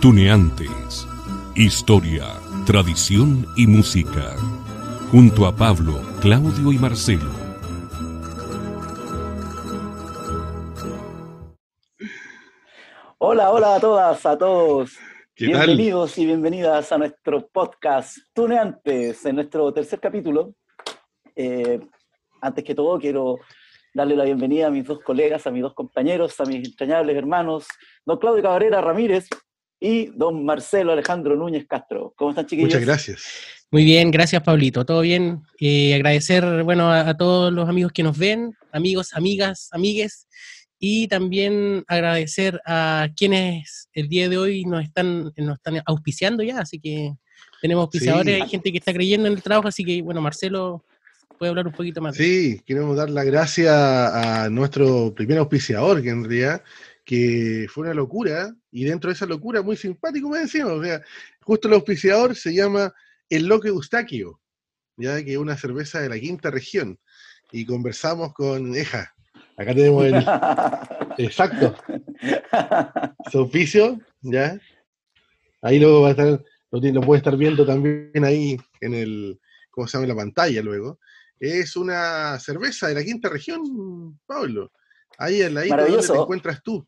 Tuneantes. Historia, tradición y música. Junto a Pablo, Claudio y Marcelo. Hola, hola a todas, a todos. Bienvenidos y bienvenidas a nuestro podcast Tuneantes, en nuestro tercer capítulo. Eh, antes que todo, quiero darle la bienvenida a mis dos colegas, a mis dos compañeros, a mis entrañables hermanos, don Claudio Cabrera Ramírez y don Marcelo Alejandro Núñez Castro. ¿Cómo están, chiquillos? Muchas gracias. Muy bien, gracias, Pablito. ¿Todo bien? Eh, agradecer, bueno, a, todos los amigos que nos ven, amigos, amigas, amigues, y también agradecer a quienes el día de hoy nos están, nos están auspiciando ya, así que tenemos auspiciadores, hay gente que está creyendo en el trabajo, así que, bueno, Marcelo, puede hablar un poquito más. Sí, queremos dar la gracia a nuestro primer auspiciador, que en realidad que fue una locura, y dentro de esa locura, muy simpático me decimos, o sea, justo el auspiciador se llama El Loque Eustaquio, ya que es una cerveza de la quinta región, y conversamos con Eja, acá tenemos el, exacto, su auspicio, ya, ahí luego va a estar, lo, puede estar viendo también ahí en el, ¿cómo se llama? En la pantalla luego, es una cerveza de la quinta región, Pablo. Ahí en la isla donde te encuentras tú.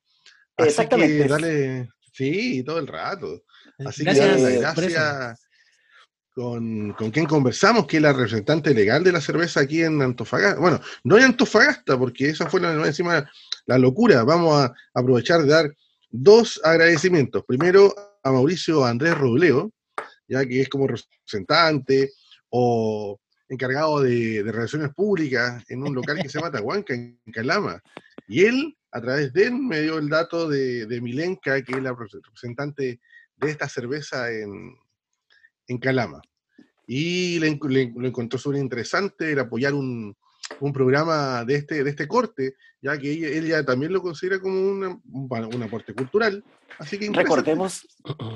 Exactamente. dale, sí, todo el rato. Así que dale gracias con, con quien conversamos, que es la representante legal de la cerveza aquí en Antofagasta. Bueno, no en Antofagasta, porque esa fue la, encima la locura. Vamos a aprovechar de dar dos agradecimientos. Primero a Mauricio Andrés Robleo, ya que es como representante o encargado de, relaciones públicas en un local que se llama Tahuanca, en Calama. Y él a través de él me dio el dato de, Milenka, que es la representante de esta cerveza en, Calama. Y le, lo encontró súper interesante el apoyar un, programa de este, de este corte, ya que ella, también lo considera como una, un, aporte cultural. Así que recordemos,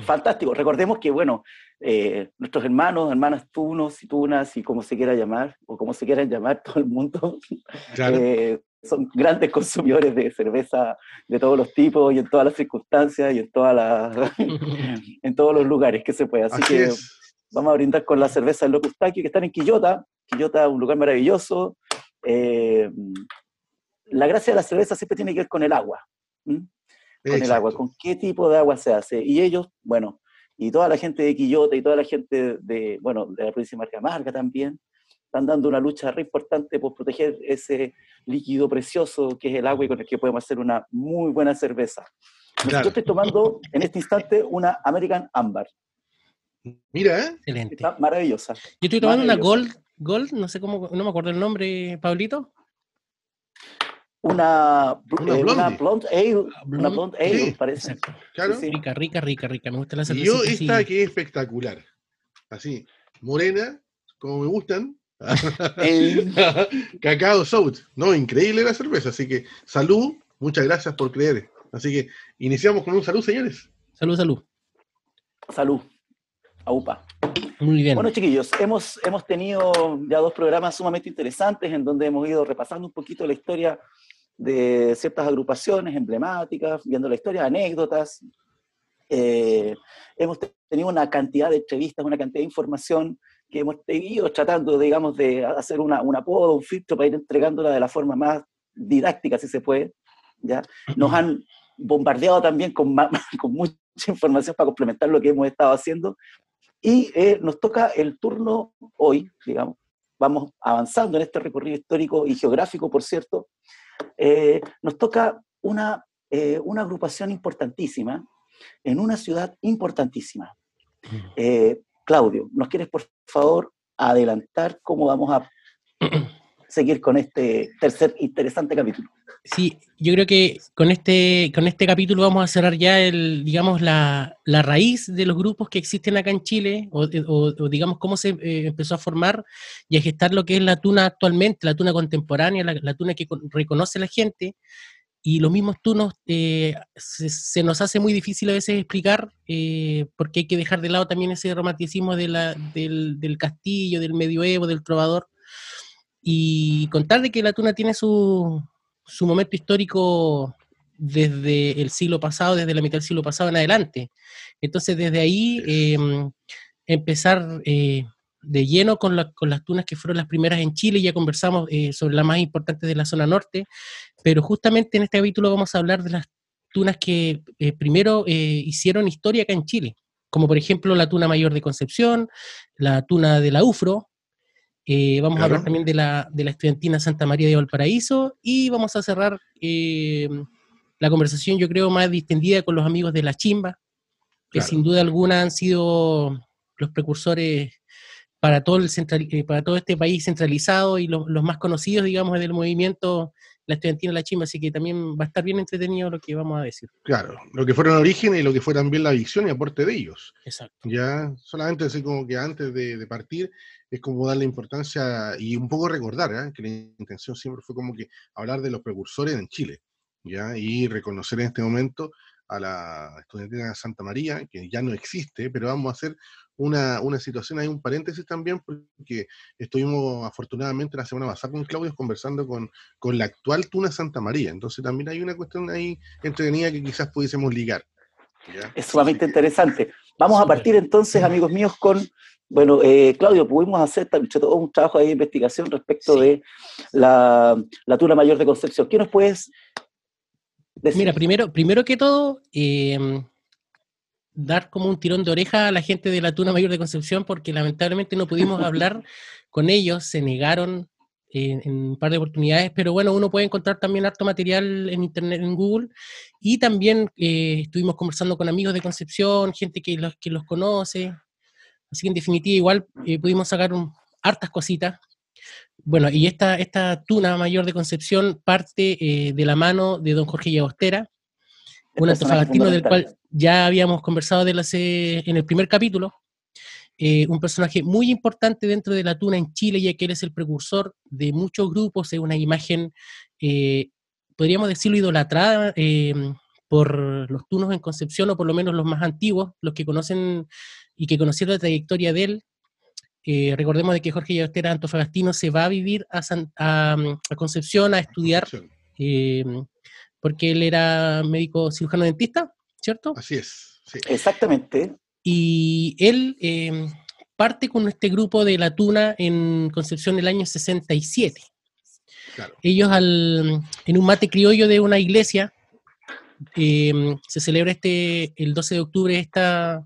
fantástico, recordemos que, bueno, eh, nuestros hermanos, hermanas tunos y tunas, y como se quiera llamar, o como se quieran llamar todo el mundo, eh, son grandes consumidores de cerveza de todos los tipos y en todas las circunstancias y en, todas las, en todos los lugares que se pueda. Así, que vamos a brindar con la cerveza del Locustaki que están en Quillota. Quillota, un lugar maravilloso. Eh, la gracia de la cerveza siempre tiene que ver con el agua. Con el agua, con qué tipo de agua se hace. Y ellos, bueno, y toda la gente de Quillota y toda la gente de, bueno, de la provincia de Marca Marca también, están dando una lucha re importante por proteger ese líquido precioso que es el agua y con el que podemos hacer una muy buena cerveza. Yo estoy tomando en este instante una American Amber. Mira, ¿eh? Excelente. Está maravillosa. Yo estoy tomando una Gold, Gold, no sé cómo, no me acuerdo el nombre, Pablito. Una, una, eh, blonde. Ale, una blonde ale, parece. Claro. Rica, rica, rica, rica. Me gusta la cerveza. Y yo esta que es espectacular. Así, morena, como me gustan, Cacao South. No, increíble la cerveza. Así que salud, muchas gracias por creer. Así que iniciamos con un salud, señores. Salud, salud. Salud. Aupa. Muy bien. Bueno, chiquillos, hemos, hemos tenido ya dos programas sumamente interesantes en donde hemos ido repasando un poquito la historia de ciertas agrupaciones emblemáticas, viendo la historia, anécdotas. Eh, hemos tenido una cantidad de entrevistas, una cantidad de información que hemos ido tratando, digamos, de hacer una, un apodo, un filtro para ir entregándola de la forma más didáctica, si se puede. ¿ya? Nos han bombardeado también con, con mucha información para complementar lo que hemos estado haciendo. Y eh, nos toca el turno hoy, digamos, vamos avanzando en este recorrido histórico y geográfico, por cierto. Eh, nos toca una, eh, una agrupación importantísima en una ciudad importantísima. Claudio, ¿nos quieres por favor adelantar cómo vamos a seguir con este tercer interesante capítulo? Sí, yo creo que con este, con este capítulo vamos a cerrar ya el, digamos, la, raíz de los grupos que existen acá en Chile, o, digamos cómo se eh, empezó a formar y a gestar lo que es la tuna actualmente, la tuna contemporánea, la tuna que reconoce la gente, y los mismos turnos eh, se, nos hace muy difícil a veces explicar eh, porque hay que dejar de lado también ese romanticismo de la, del, del, castillo, del medioevo, del trovador y contar de que la tuna tiene su, su momento histórico desde el siglo pasado, desde la mitad del siglo pasado en adelante. Entonces, desde ahí, em, empezar eh, de lleno con, con, las tunas que fueron las primeras en Chile, ya conversamos eh, sobre las más importantes de la zona norte, pero justamente en este capítulo vamos a hablar de las tunas que eh, primero hicieron historia acá en Chile, como por ejemplo la tuna mayor de Concepción, la tuna de la UFRO, vamos a hablar también de la, de la estudiantina Santa María de Valparaíso y vamos a cerrar la conversación, yo creo, más distendida con los amigos de La Chimba, que sin duda alguna han sido los precursores para todo, el central, eh, para todo este país centralizado y los, más conocidos, digamos, del movimiento La Estudiantina La Chimba, así que también va a estar bien entretenido lo que vamos a decir. Claro, lo que fueron origen y lo que fue también la visión y aporte de ellos. Exacto. Ya, solamente así como que antes de, partir, es como darle importancia y un poco recordar, ¿eh? que la intención siempre fue como que hablar de los precursores en Chile. Y reconocer en este momento a la estudiantina Santa María, que ya no existe, pero vamos a hacer una, situación, hay un paréntesis también, porque estuvimos afortunadamente la semana pasada con Claudio conversando con, con la actual Tuna Santa María, entonces también hay una cuestión ahí entretenida que quizás pudiésemos ligar. Es sumamente interesante. Vamos a partir entonces, amigos míos, con, bueno, eh, Claudio, pudimos hacer todo un trabajo de investigación respecto de la, la Tuna Mayor de Concepción. ¿Qué nos puedes Mira, primero, primero que todo, em, dar como un tirón de oreja a la gente de la Tuna Mayor de Concepción, porque lamentablemente no pudimos hablar con ellos, se negaron en, un par de oportunidades, pero bueno, uno puede encontrar también harto material en internet, en Google, y también eh, estuvimos conversando con amigos de Concepción, gente que los, que los conoce, así que en definitiva igual eh, pudimos sacar hartas cositas, bueno, y esta, esta tuna mayor de Concepción parte eh, de la mano de don Jorge Llagostera, un antofagastino del cual ya habíamos conversado de la, en el primer capítulo, eh, un personaje muy importante dentro de la tuna en Chile, ya que él es el precursor de muchos grupos, es una imagen, eh, podríamos decirlo, idolatrada por los tunos en Concepción, o por lo menos los más antiguos, los que conocen y que conocieron la trayectoria de él, eh, recordemos de que Jorge Llagostera Antofagastino se va a vivir a, a, Concepción a estudiar, eh, porque él era médico cirujano dentista, ¿cierto? Así es. Exactamente. Y él eh, parte con este grupo de La Tuna en Concepción el año 67. Ellos en un mate criollo de una iglesia, se celebra este, el 12 de octubre esta,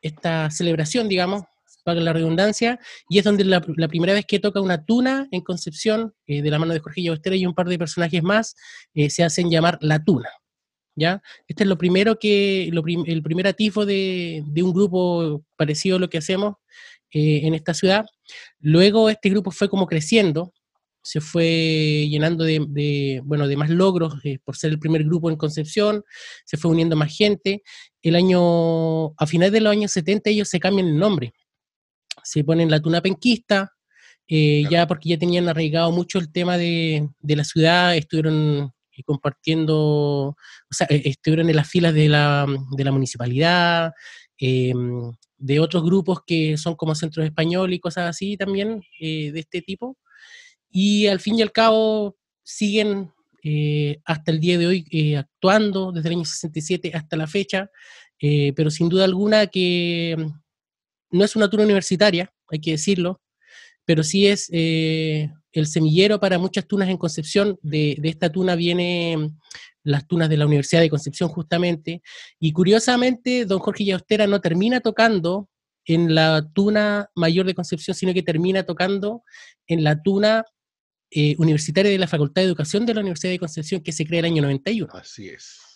esta celebración, digamos, para la redundancia, y es donde la, primera vez que toca una tuna en Concepción, eh, de la mano de Jorge Llagostera y un par de personajes más, eh, se hacen llamar la tuna. ¿Ya? Este es lo primero que, el primer atifo de, un grupo parecido a lo que hacemos eh, en esta ciudad. Luego este grupo fue como creciendo, se fue llenando de, bueno, de más logros por ser el primer grupo en Concepción, se fue uniendo más gente. El año, a finales de los años 70 ellos se cambian el nombre, se ponen la tuna penquista, eh, ya porque ya tenían arraigado mucho el tema de, la ciudad, estuvieron eh, compartiendo, o sea, eh, estuvieron en las filas de la, municipalidad, em, de otros grupos que son como Centros Español y cosas así también, de este tipo. Y al fin y al cabo siguen hasta el día de hoy actuando, desde el año 67 hasta la fecha, pero sin duda alguna que no es una tuna universitaria, hay que decirlo, pero sí es eh, el semillero para muchas tunas en Concepción. De, esta tuna vienen las tunas de la Universidad de Concepción justamente. Y curiosamente, don Jorge Llaustera no termina tocando en la tuna mayor de Concepción, sino que termina tocando en la tuna eh, universitaria de la Facultad de Educación de la Universidad de Concepción, que se crea el año 91. Así es.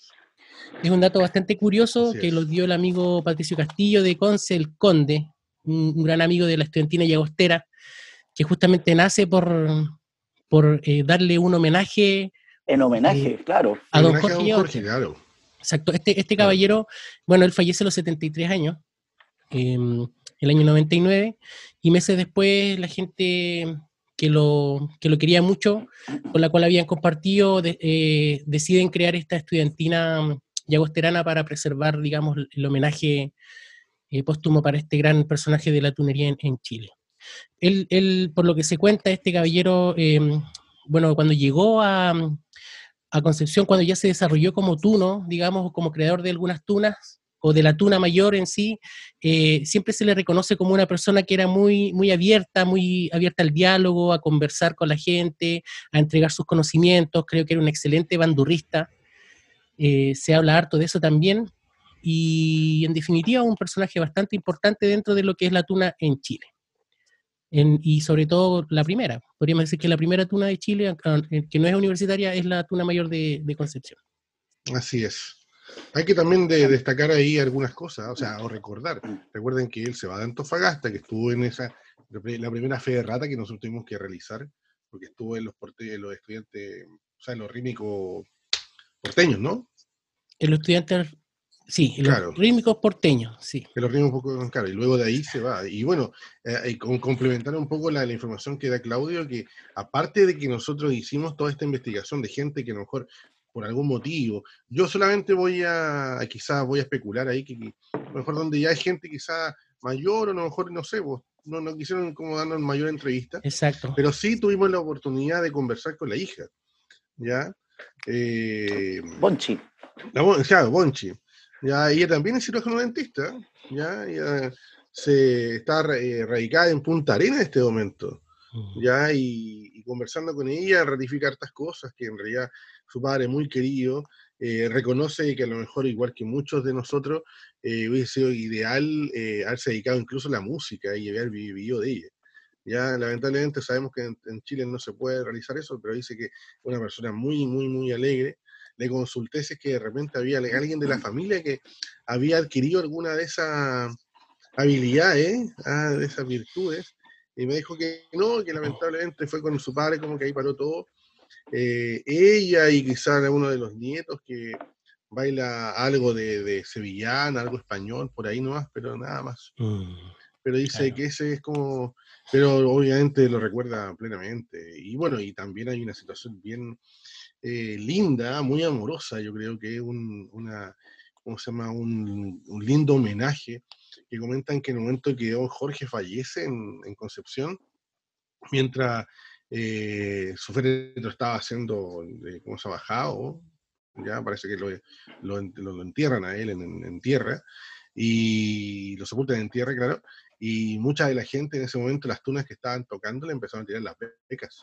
Es un dato bastante curioso que lo dio el amigo Patricio Castillo de Conce, el Conde, un, gran amigo de la estudiantina Llagostera, que justamente nace por, por eh, darle un homenaje. En homenaje, eh, claro. A don Jorge, Exacto. Este, este caballero, bueno, él fallece a los 73 años, em, el año 99, y meses después la gente que lo, que lo quería mucho, con la cual habían compartido, eh, deciden crear esta estudiantina yagosterana para preservar, digamos, el homenaje eh, póstumo para este gran personaje de la tunería en, Chile. Él, por lo que se cuenta, este caballero, em, bueno, cuando llegó a, a Concepción cuando ya se desarrolló como tuno, digamos, como creador de algunas tunas, o de la tuna mayor en sí, eh, siempre se le reconoce como una persona que era muy, muy abierta, muy abierta al diálogo, a conversar con la gente, a entregar sus conocimientos, creo que era un excelente bandurrista, eh, se habla harto de eso también, y en definitiva un personaje bastante importante dentro de lo que es la tuna en Chile. y sobre todo la primera, podríamos decir que la primera tuna de Chile, que no es universitaria, es la tuna mayor de Concepción. Así es. Hay que también destacar ahí algunas cosas, o sea, o recordar. Recuerden que él se va de Antofagasta, que estuvo en esa, la primera fe de rata que nosotros tuvimos que realizar, porque estuvo en los, los estudiantes, o sea, en los rítmicos porteños, ¿no? En los estudiantes, sí, en los rítmicos porteños, sí. En los rítmicos, claro, y luego de ahí se va. Y bueno, eh, complementar un poco la, la, información que da Claudio, que aparte de que nosotros hicimos toda esta investigación de gente que a lo mejor por algún motivo. Yo solamente voy a, quizás voy a especular ahí, que, a lo mejor donde ya hay gente quizás mayor o a lo mejor, no sé, vos, no, no quisieron como darnos mayor entrevista. Exacto. Pero sí tuvimos la oportunidad de conversar con la hija, ¿ya? Eh, Bonchi. La, Bonchi. Ya, ella también es cirujano dentista, ¿ya? Ella se está eh, radicada en Punta Arena en este momento, ¿ya? Y, y conversando con ella, ratificar estas cosas que en realidad su padre muy querido, eh, reconoce que a lo mejor, igual que muchos de nosotros, eh, hubiese sido ideal eh, haberse dedicado incluso a la música y haber vivido de ella. Ya lamentablemente sabemos que en, Chile no se puede realizar eso, pero dice que una persona muy, muy, muy alegre. Le consulté si es que de repente había alguien de la familia que había adquirido alguna de esas habilidades, ah, de esas virtudes, y me dijo que no, que lamentablemente fue con su padre como que ahí paró todo, eh, ella y quizás uno de los nietos que baila algo de, sevillana, algo español, por ahí nomás, pero nada más. Mm, pero dice que ese es como, pero obviamente lo recuerda plenamente. Y bueno, y también hay una situación bien eh, linda, muy amorosa, yo creo que es un, una, ¿cómo se llama? Un, lindo homenaje que comentan que en el momento que don Jorge fallece en, en Concepción, mientras eh, su féretro estaba haciendo, eh, ¿cómo se ha bajado? Ya parece que lo, lo, entierran a él en, tierra y lo sepultan en tierra, claro. Y mucha de la gente en ese momento, las tunas que estaban tocando, le empezaron a tirar las becas.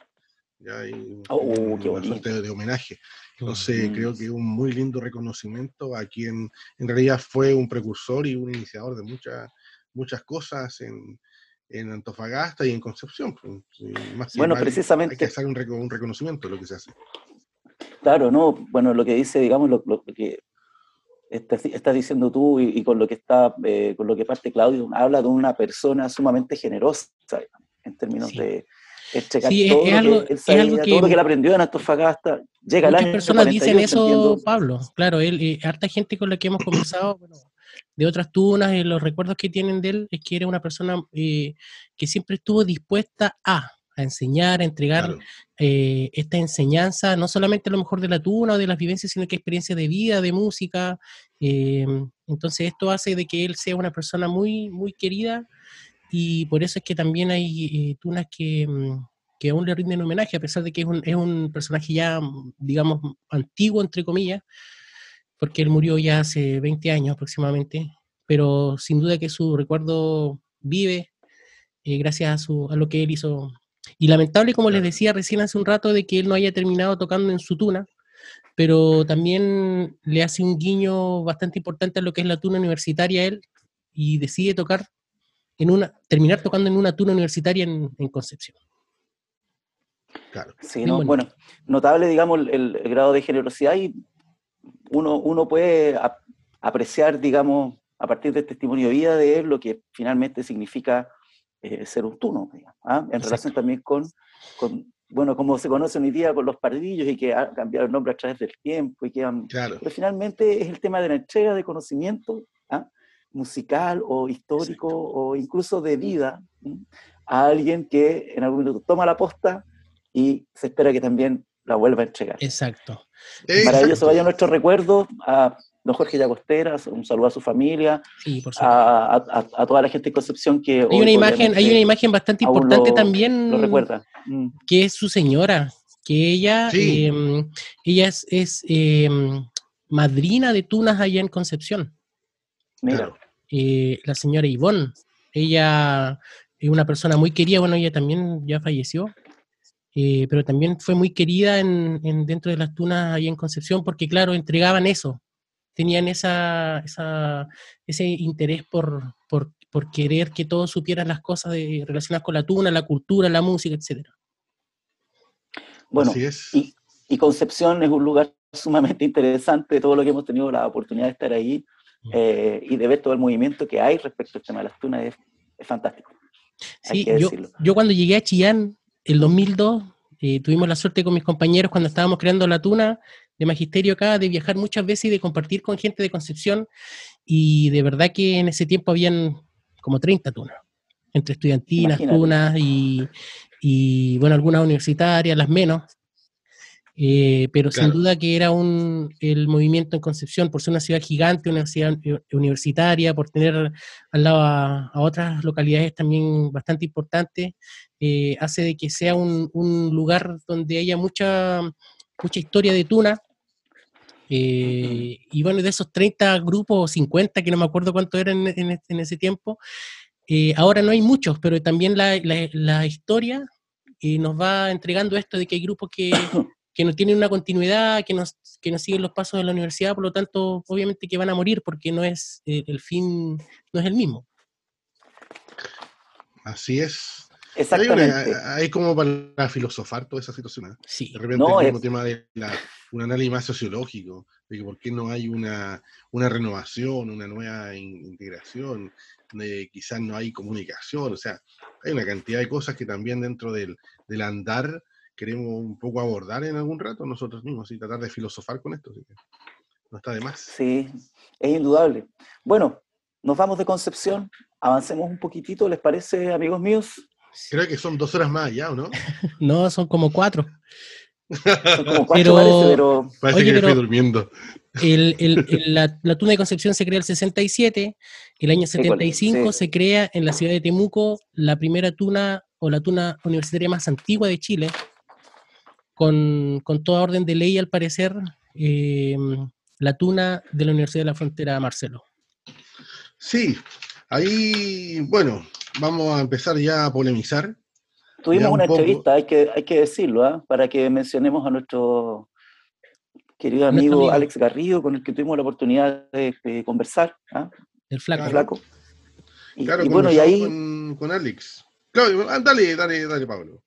¿ya? Y oh, una suerte de homenaje. Entonces, creo que un muy lindo reconocimiento a quien en realidad fue un precursor y un iniciador de muchas muchas cosas en, en Antofagasta y en Concepción. Pues, bueno, precisamente. Hay que hacer un, reconocimiento de lo que se hace. Claro, no, bueno, lo que dice, digamos, lo, que estás, diciendo tú y, con lo que está, eh, con lo que parte Claudio, habla de una persona sumamente generosa en términos de checar todo, es, algo, que es algo que, todo lo que él aprendió en Antofagasta. Llega al año personas dicen eso, Pablo. Claro, él, eh, harta gente con la que hemos conversado, bueno, de otras tunas, y los recuerdos que tienen de él es que era una persona eh, que siempre estuvo dispuesta a, enseñar, a entregar eh, esta enseñanza, no solamente a lo mejor de la tuna o de las vivencias, sino que experiencia de vida, de música. Eh, entonces esto hace de que él sea una persona muy, muy querida y por eso es que también hay tunas que, mm, que aún le rinden homenaje, a pesar de que es un, es un personaje ya, digamos, antiguo, entre comillas, porque él murió ya hace 20 años aproximadamente, pero sin duda que su recuerdo vive eh, gracias a, su, a lo que él hizo. Y lamentable, como les decía recién hace un rato, de que él no haya terminado tocando en su tuna, pero también le hace un guiño bastante importante a lo que es la tuna universitaria a él y decide tocar en una, terminar tocando en una tuna universitaria en, Concepción. Claro. Sí, bueno, notable, digamos, el, el, grado de generosidad y uno, uno puede apreciar, digamos, a partir del testimonio de vida de él, lo que finalmente significa eh, ser un tuno, ¿ah? en relación también con, con, bueno, como se conoce hoy día con los pardillos y que han cambiado el nombre a través del tiempo y que han, claro. pero finalmente es el tema de la entrega de conocimiento ¿ah? musical o histórico o incluso de vida a alguien que en algún momento toma la posta y se espera que también la vuelva a entregar. Exacto. Maravilloso, vaya nuestro recuerdo a don Jorge Llagosteras, un saludo a su familia, a, toda la gente de Concepción que... Hay una imagen, hay una imagen bastante importante también, lo recuerda. Mm. que es su señora, que ella, em, ella es, em, madrina de tunas allá en Concepción. Mira. Eh, la señora Ivonne, ella es una persona muy querida, bueno, ella también ya falleció, eh, pero también fue muy querida en, dentro de las tunas allá en Concepción, porque claro, entregaban eso, tenían esa, ese interés por, por, querer que todos supieran las cosas de, relacionadas con la tuna, la cultura, la música, etc. Bueno, Y, y, Concepción es un lugar sumamente interesante, todo lo que hemos tenido la oportunidad de estar ahí mm. eh, y de ver todo el movimiento que hay respecto al tema de las tunas es, fantástico. Sí, yo, yo, cuando llegué a Chillán, el 2002, eh, tuvimos la suerte con mis compañeros cuando estábamos creando la tuna, de magisterio acá, de viajar muchas veces y de compartir con gente de Concepción. Y de verdad que en ese tiempo habían como 30 tunas, entre estudiantinas, tunas y, y, bueno, algunas universitarias, las menos. Eh, pero sin duda que era un, el movimiento en Concepción, por ser una ciudad gigante, una ciudad universitaria, por tener al lado a, otras localidades también bastante importantes, eh, hace de que sea un, un, lugar donde haya mucha, mucha historia de tuna, eh, y bueno, de esos 30 grupos o 50, que no me acuerdo cuánto eran en, ese tiempo, eh, ahora no hay muchos, pero también la, la, historia eh, nos va entregando esto de que hay grupos que, que no tienen una continuidad, que no, que no siguen los pasos de la universidad, por lo tanto, obviamente que van a morir porque no es el fin, no es el mismo. Así es. Exactamente. Hay, como para filosofar toda esa situación. ¿eh? Sí. De repente no, el tema de un análisis más sociológico, de que por qué no hay una, una renovación, una nueva integración, de quizás no hay comunicación, o sea, hay una cantidad de cosas que también dentro del, del andar queremos un poco abordar en algún rato nosotros mismos y tratar de filosofar con esto. Así que no está de más. Sí, es indudable. Bueno, nos vamos de Concepción, avancemos un poquitito, ¿les parece, amigos míos? Creo que son dos horas más ya, ¿o no? no, son como cuatro. Son como cuatro, pero, parece, que estoy durmiendo. la, tuna de Concepción se crea el 67, el año 75 se crea en la ciudad de Temuco la primera tuna o la tuna universitaria más antigua de Chile, con, toda orden de ley al parecer, eh, la tuna de la Universidad de la Frontera Marcelo. Sí, ahí, bueno, vamos a empezar ya a polemizar. Tuvimos una entrevista, hay que, hay que decirlo, ¿ah? para que mencionemos a nuestro querido amigo, Alex Garrido, con el que tuvimos la oportunidad de, conversar. ¿ah? El flaco. Y, claro, bueno, y ahí... Con, Alex. Claro, ah, dale, dale, dale, Pablo.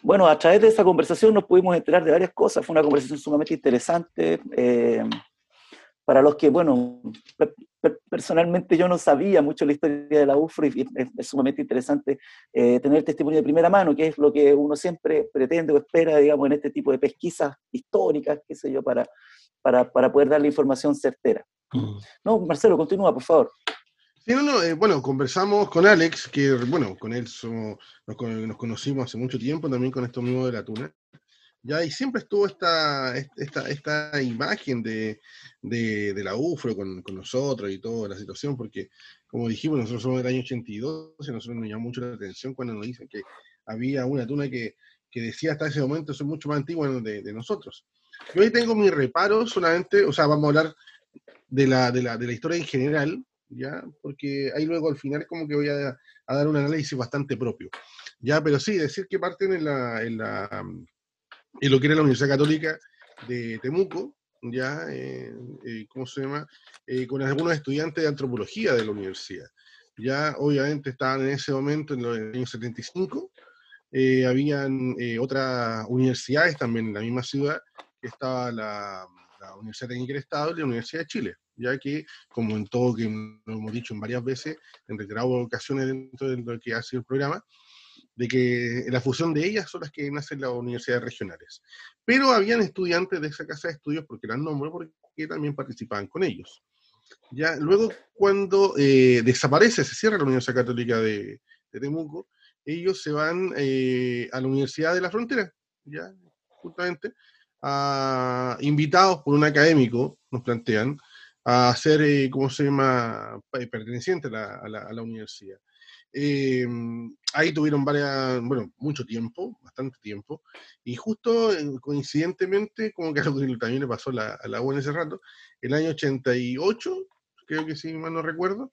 Bueno, a través de esa conversación nos pudimos enterar de varias cosas. Fue una conversación sumamente interesante. Eh, para los que, bueno, personalmente yo no sabía mucho la historia de la UFRO y es, sumamente interesante eh, tener testimonio de primera mano, que es lo que uno siempre pretende o espera, digamos, en este tipo de pesquisas históricas, qué sé yo, para, para, para poder dar la información certera. Mm. No, Marcelo, continúa, por favor. Sí, no, no, eh, bueno, conversamos con Alex, que, bueno, con él somos, nos, nos, conocimos hace mucho tiempo, también con esto mismo de la tuna. Ya, y siempre estuvo esta, esta, esta imagen de, de, la UFRO con, con, nosotros y toda la situación, porque como dijimos, nosotros somos del año 82 y nosotros nos llamó mucho la atención cuando nos dicen que había una tuna que, que decía hasta ese momento son mucho más antigua de, de, nosotros. Yo ahí tengo mi reparo solamente, o sea, vamos a hablar de la, de la, de la historia en general, ¿ya? Porque ahí luego al final como que voy a, a dar un análisis bastante propio, ¿ya? Pero sí, decir que parten en la, en la y lo que era la Universidad Católica de Temuco, ya, eh, eh, ¿cómo se llama? Eh, con algunos estudiantes de antropología de la universidad. Ya, obviamente, estaban en ese momento, en los años 75, habían otras universidades también en la misma ciudad, que estaba la, la, Universidad Técnica del Estado y la Universidad de Chile, ya que, como en todo que lo hemos dicho en varias veces, en reiteradas ocasiones dentro de lo que ha sido el programa, de que la fusión de ellas son las que nacen las universidades regionales. Pero habían estudiantes de esa casa de estudios, porque eran nombres, porque también participaban con ellos. Ya, luego, cuando eh, desaparece, se cierra la Universidad Católica de, Temuco, ellos se van eh, a la Universidad de la Frontera, ya, justamente, invitados por un académico, nos plantean, a ser, eh, ¿cómo se llama?, perteneciente a la universidad. Eh, ahí tuvieron varias, bueno, mucho tiempo, bastante tiempo, y justo eh, coincidentemente, como que algo también le pasó a la U en ese rato, el año 88, creo que si mal no recuerdo,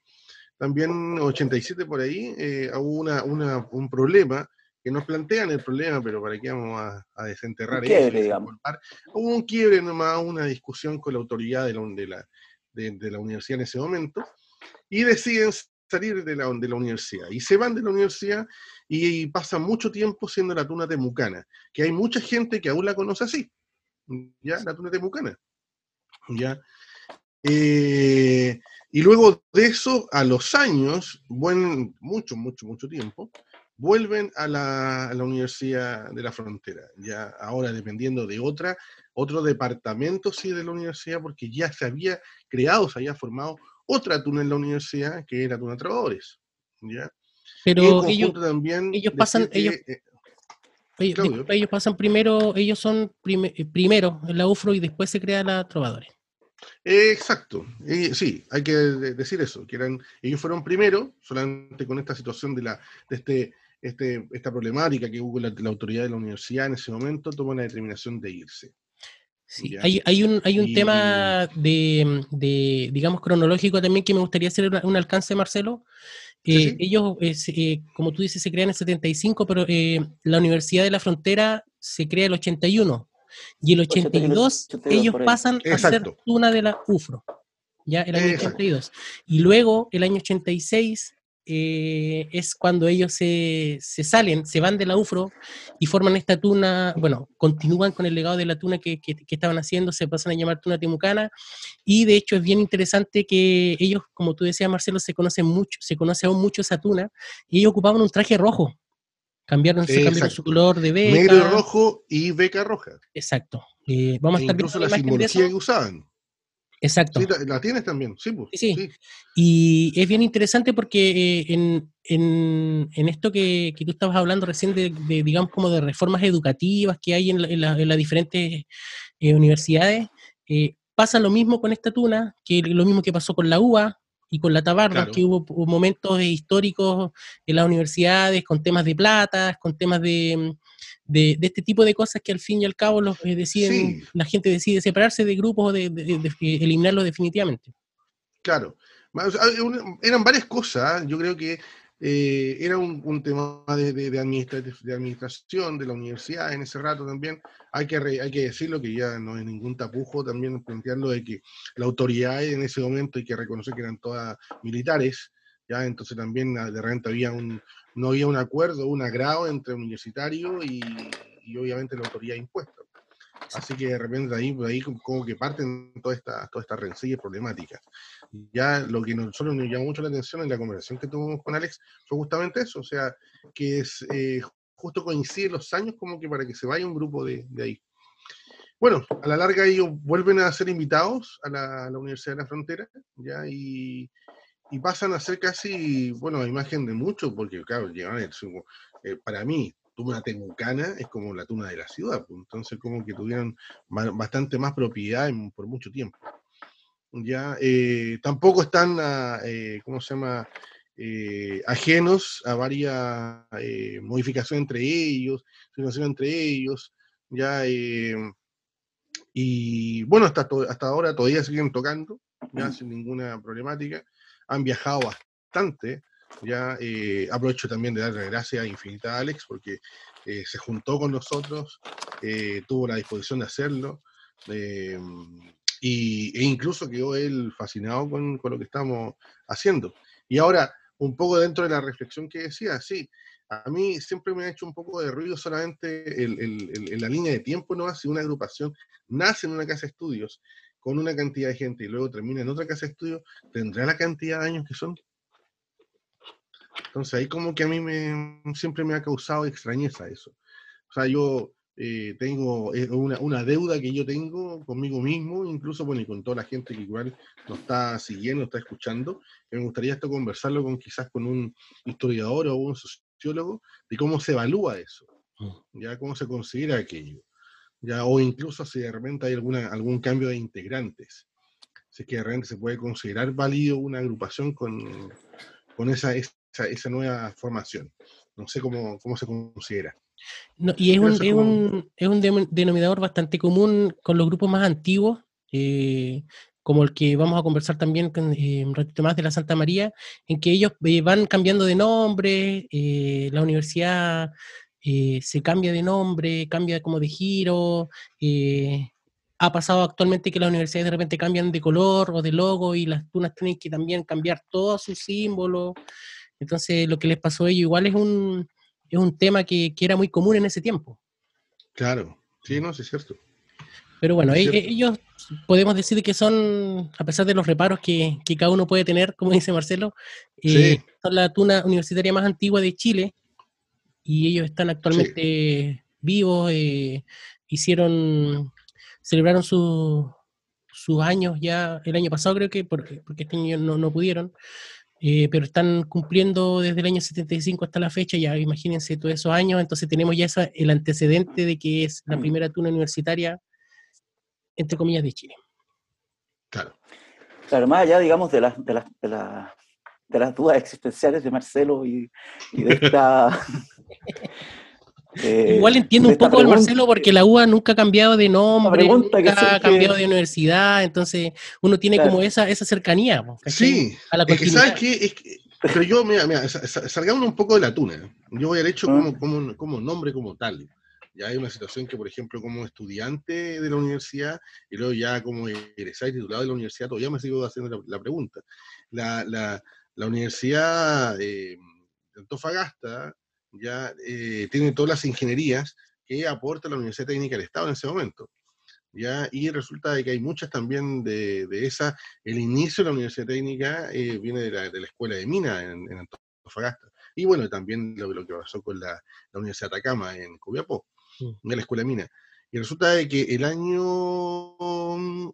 también 87 por ahí, eh, hubo una, un problema que nos plantean el problema, pero para qué vamos a, desenterrar un quiebre, Hubo un quiebre nomás, una discusión con la autoridad de la, de la, de, la universidad en ese momento, y deciden salir de la, de la universidad. Y se van de la universidad y, pasan mucho tiempo siendo la tuna temucana, que hay mucha gente que aún la conoce así, ¿ya? La tuna temucana. ¿Ya? Eh, y luego de eso, a los años, buen, mucho, mucho, mucho tiempo, vuelven a la, Universidad de la Frontera, ya ahora dependiendo de otra, otro departamento sí de la universidad, porque ya se había creado, se había formado otra tuna en la universidad, que era Tuna Trabajadores. ¿ya? Pero ellos, también ellos pasan, ellos, eh, ellos, pasan primero, ellos son eh, primero en la UFRO y después se crea la Trovadores. exacto, sí, hay que decir eso, que eran, ellos fueron primero, solamente con esta situación de, la, de este este, esta problemática que hubo la, la, autoridad de la universidad en ese momento, tomó la determinación de irse. Sí, hay, hay, un, hay un tema de, de, digamos, cronológico también que me gustaría hacer un alcance, Marcelo. Eh, ellos, eh, como tú dices, se crean en el 75, pero eh, la Universidad de la Frontera se crea en el 81. Y el 82, ellos pasan a ser una de la UFRO, ya el año 82. Y luego, el año 86, eh, es cuando ellos se, salen, se van de la UFRO y forman esta tuna, bueno, continúan con el legado de la tuna que, estaban haciendo, se pasan a llamar tuna temucana y de hecho es bien interesante que ellos, como tú decías Marcelo, se conocen mucho, se conoce aún mucho esa tuna y ellos ocupaban un traje rojo. Cambiaron, su color de beca. Negro, rojo y beca roja. Exacto. Eh, vamos a estar incluso la simbología que usaban. Exacto. Sí, la tienes también, sí, pues, sí, Y es bien interesante porque eh, en, en, en, esto que, que, tú estabas hablando recién de, digamos, como de reformas educativas que hay en, las diferentes eh, universidades, eh, pasa lo mismo con esta tuna, que lo mismo que pasó con la UBA y con la tabarda, que hubo, momentos históricos en las universidades con temas de plata, con temas de de, este tipo de cosas que al fin y al cabo los eh, deciden, la gente decide separarse de grupos o de, eliminarlos definitivamente. Claro. Eran varias cosas. Yo creo que eh, era un, tema de, de, administración de la universidad en ese rato también. Hay que, hay que decirlo que ya no hay ningún tapujo también plantearlo de que la autoridad en ese momento hay que reconocer que eran todas militares. ¿Ya? Entonces también de repente había un, no había un acuerdo, un agrado entre universitario y, y obviamente la autoridad impuesta. Así que de repente de ahí, ahí como que parten todas estas toda esta rencillas problemáticas. Ya lo que nosotros nos llamó mucho la atención en la conversación que tuvimos con Alex fue justamente eso, o sea, que es eh, justo coincide los años como que para que se vaya un grupo de, de ahí. Bueno, a la larga ellos vuelven a ser invitados a la, a la Universidad de la Frontera, ya, y, y pasan a ser casi, bueno, a imagen de muchos, porque claro, llevan eh, para mí, Tuna Temucana es como la tuna de la ciudad, pues, entonces como que tuvieron bastante más propiedad por mucho tiempo. Ya, eh, tampoco están, eh, ¿cómo se llama? ajenos a varias modificaciones entre ellos, situaciones entre ellos, ya, y bueno, hasta, hasta ahora todavía siguen tocando, ya sin ninguna problemática han viajado bastante. Ya eh, aprovecho también de darle gracias infinita a Alex porque eh, se juntó con nosotros, eh, tuvo la disposición de hacerlo y, e incluso quedó él fascinado con, con, lo que estamos haciendo. Y ahora, un poco dentro de la reflexión que decía, sí, a mí siempre me ha hecho un poco de ruido solamente el, la línea de tiempo, ¿no? Si una agrupación nace en una casa de estudios con una cantidad de gente y luego termina en otra casa de estudio, ¿tendrá la cantidad de años que son? Entonces ahí como que a mí me, siempre me ha causado extrañeza eso. O sea, yo eh, tengo una, una, deuda que yo tengo conmigo mismo, incluso bueno, y con toda la gente que igual nos está siguiendo, nos está escuchando, que me gustaría esto conversarlo con quizás con un historiador o un sociólogo, de cómo se evalúa eso, mm. ya cómo se considera aquello ya, o incluso si de repente hay alguna, algún cambio de integrantes. Si es que de repente se puede considerar válido una agrupación con, con esa, esa esa, nueva formación. No sé cómo, cómo se considera. y es un, es, un, es un, denominador bastante común con los grupos más antiguos, eh, como el que vamos a conversar también con, eh, un ratito más de la Santa María, en que ellos eh, van cambiando de nombre, eh, la universidad se cambia de nombre, cambia como de giro, ha pasado actualmente que las universidades de repente cambian de color o de logo y las tunas tienen que también cambiar todos sus símbolos. Entonces, lo que les pasó a ellos igual es un, es un tema que, que era muy común en ese tiempo. Claro, sí, no, sí es cierto. Pero bueno, e-, ellos podemos decir que son, a pesar de los reparos que, cada uno puede tener, como dice Marcelo, eh, son la tuna universitaria más antigua de Chile y ellos están actualmente vivos, eh, hicieron, celebraron sus años ya el año pasado creo que, porque, porque este año no, no pudieron, eh, pero están cumpliendo desde el año 75 hasta la fecha, ya imagínense todos esos años, entonces tenemos ya el antecedente de que es la mm. primera tuna universitaria entre comillas, de Chile. Claro. Claro, más allá, digamos, de las, de las, de las, dudas existenciales de Marcelo y, de esta... Eh, Igual entiendo un poco al Marcelo porque la UA nunca ha cambiado de nombre, nunca ha cambiado de universidad, entonces uno tiene como esa, esa cercanía. Sí, a la es que sabes que, pero yo, mira, mira, salgamos un poco de la tuna. Yo voy al hecho ah. como, como, como nombre como tal. Ya hay una situación que, por ejemplo, como estudiante de la universidad y luego ya como egresado y titulado de la universidad, todavía me sigo haciendo la, pregunta. La, la, la Universidad eh, de Antofagasta ya eh, tiene todas las ingenierías que aporta la Universidad Técnica del Estado en ese momento. ¿ya? Y resulta de que hay muchas también de, de esa. El inicio de la Universidad Técnica eh, viene de la, de la, Escuela de Mina en, en Antofagasta. Y bueno, también lo, lo, que pasó con la, la Universidad de Atacama en Copiapó de la escuela mina. Y resulta de que el año, mm,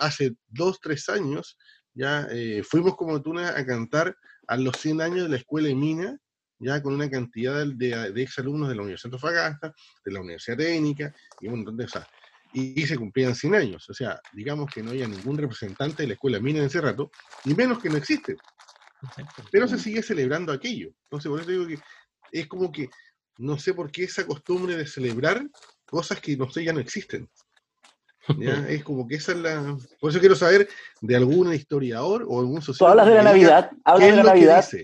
hace dos, tres años, ya eh, fuimos como Tuna a cantar a los 100 años de la escuela de mina, ya con una cantidad de, de exalumnos de la Universidad de Antofagasta, de la Universidad Técnica, y un montón de cosas. Y, y, se cumplían 100 años. O sea, digamos que no haya ningún representante de la escuela mina en ese rato, ni menos que no existe. Pero se sigue celebrando aquello. Entonces, por eso digo que es como que no sé por qué esa costumbre de celebrar cosas que no sé, ya no existen. Es como que esa es la. Por eso quiero saber de algún historiador o algún sociólogo. Tú hablas de la Navidad. Hablas de la Navidad.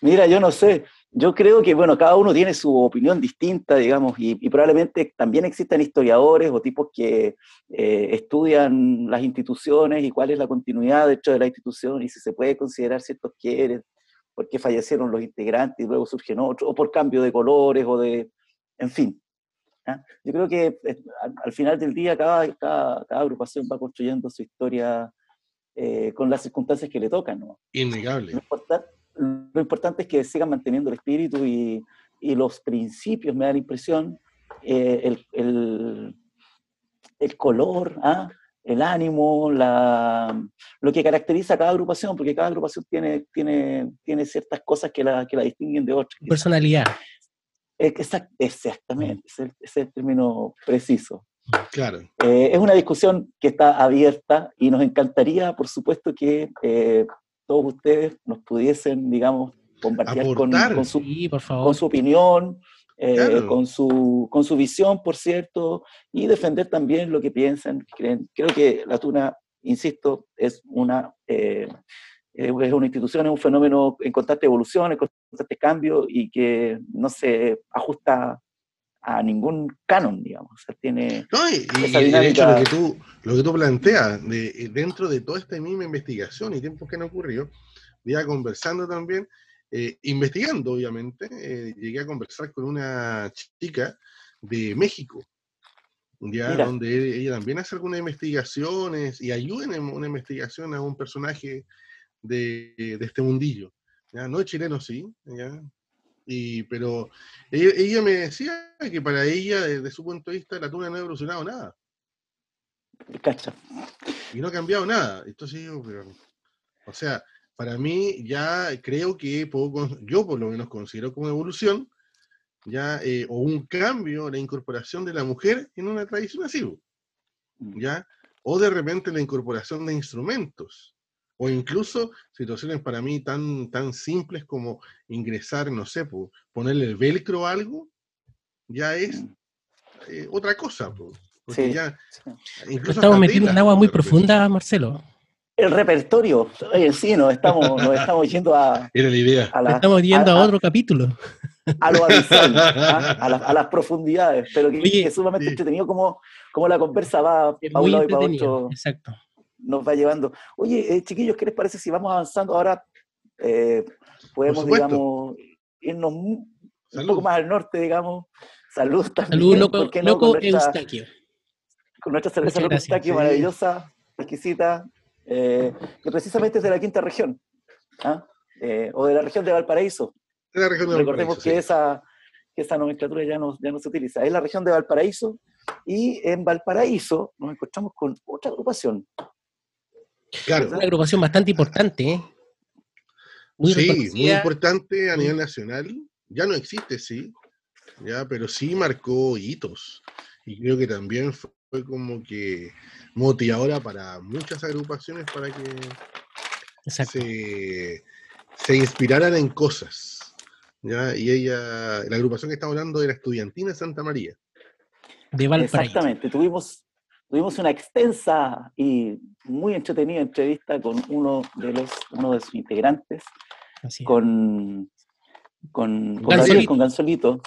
Mira, yo no sé. Yo creo que, bueno, cada uno tiene su opinión distinta, digamos, y, probablemente también existan historiadores o tipos que eh, estudian las instituciones y cuál es la continuidad dentro de la institución y si se puede considerar ciertos quieres porque fallecieron los integrantes y luego surgen otros, o por cambio de colores, o de, en fin. Yo creo que eh, al, final del día cada, cada, agrupación va construyendo su historia eh, con las circunstancias que le tocan. ¿no? Innegable. Lo, importante es que sigan manteniendo el espíritu y, y los principios, me da la impresión, eh, el, el, el, color, ¿ah? el ánimo, la, lo que caracteriza a cada agrupación, porque cada agrupación tiene, tiene, tiene ciertas cosas que la, que la distinguen de otras. Personalidad. Exactamente, ese es el término preciso. Claro. Eh, es una discusión que está abierta y nos encantaría, por supuesto, que eh, todos ustedes nos pudiesen, digamos, compartir con, con, su, por favor. con su opinión, eh, con, su, con su visión, por cierto, y defender también lo que piensan, creen. Creo que la Tuna, insisto, es una, eh, es una institución, es un fenómeno en constante evolución, en constante cambio y que no se ajusta a ningún canon, digamos. O sea, tiene no, y, de hecho, lo que tú, lo que tú planteas, de, dentro de toda esta misma investigación y tiempos que han ocurrido, ya conversando también, eh, investigando, obviamente, eh, llegué a conversar con una chica de México, ya donde ella también hace algunas investigaciones y ayuda en una investigación a un personaje de, de este mundillo. ¿ya? No es chileno, sí, ¿ya? Y, pero ella, me decía que para ella, desde su punto de vista, la tuna no ha evolucionado nada. Y no ha cambiado nada. Entonces yo, o sea, para mí ya creo que yo por lo menos considero como evolución, ya, eh, o un cambio, la incorporación de la mujer en una tradición así, mm. ¿ya? O de repente la incorporación de instrumentos, O incluso situaciones para mí tan, tan simples como ingresar, no sé, ponerle el velcro a algo, ya es mm. eh, otra cosa. sí, ya, estamos metiendo en agua muy profunda, Marcelo. El repertorio, oye, sí, nos estamos, nos estamos yendo a. Era la idea. estamos yendo a, otro capítulo. A lo abisal, ¿ah? a, las profundidades, pero que, es sumamente entretenido como, como la conversa va para un lado y para otro. Exacto nos va llevando. Oye, eh, chiquillos, ¿qué les parece si vamos avanzando ahora? Eh, podemos, digamos, irnos un poco más al norte, digamos. Salud también. Salud, loco, loco con nuestra, Eustaquio. Con nuestra cerveza Loco Eustaquio, maravillosa, exquisita, eh, que precisamente es de la quinta región, ¿ah? o de la región de Valparaíso. De la región de Recordemos que, esa, que esa nomenclatura ya no, ya no se utiliza. Es la región de Valparaíso, y en Valparaíso nos encontramos con otra agrupación Claro. Es una agrupación bastante importante, ¿eh? Muy sí, muy importante a nivel nacional. Ya no existe, sí, ya, pero sí marcó hitos. Y creo que también fue como que motivadora para muchas agrupaciones para que se, se, inspiraran en cosas. ¿ya? Y ella, la agrupación que estamos hablando era Estudiantina Santa María. De Valparaíso. Exactamente, tuvimos tuvimos una extensa y muy entretenida entrevista con uno de los uno de sus integrantes, con, con, con, Gansolito. con Gansolito.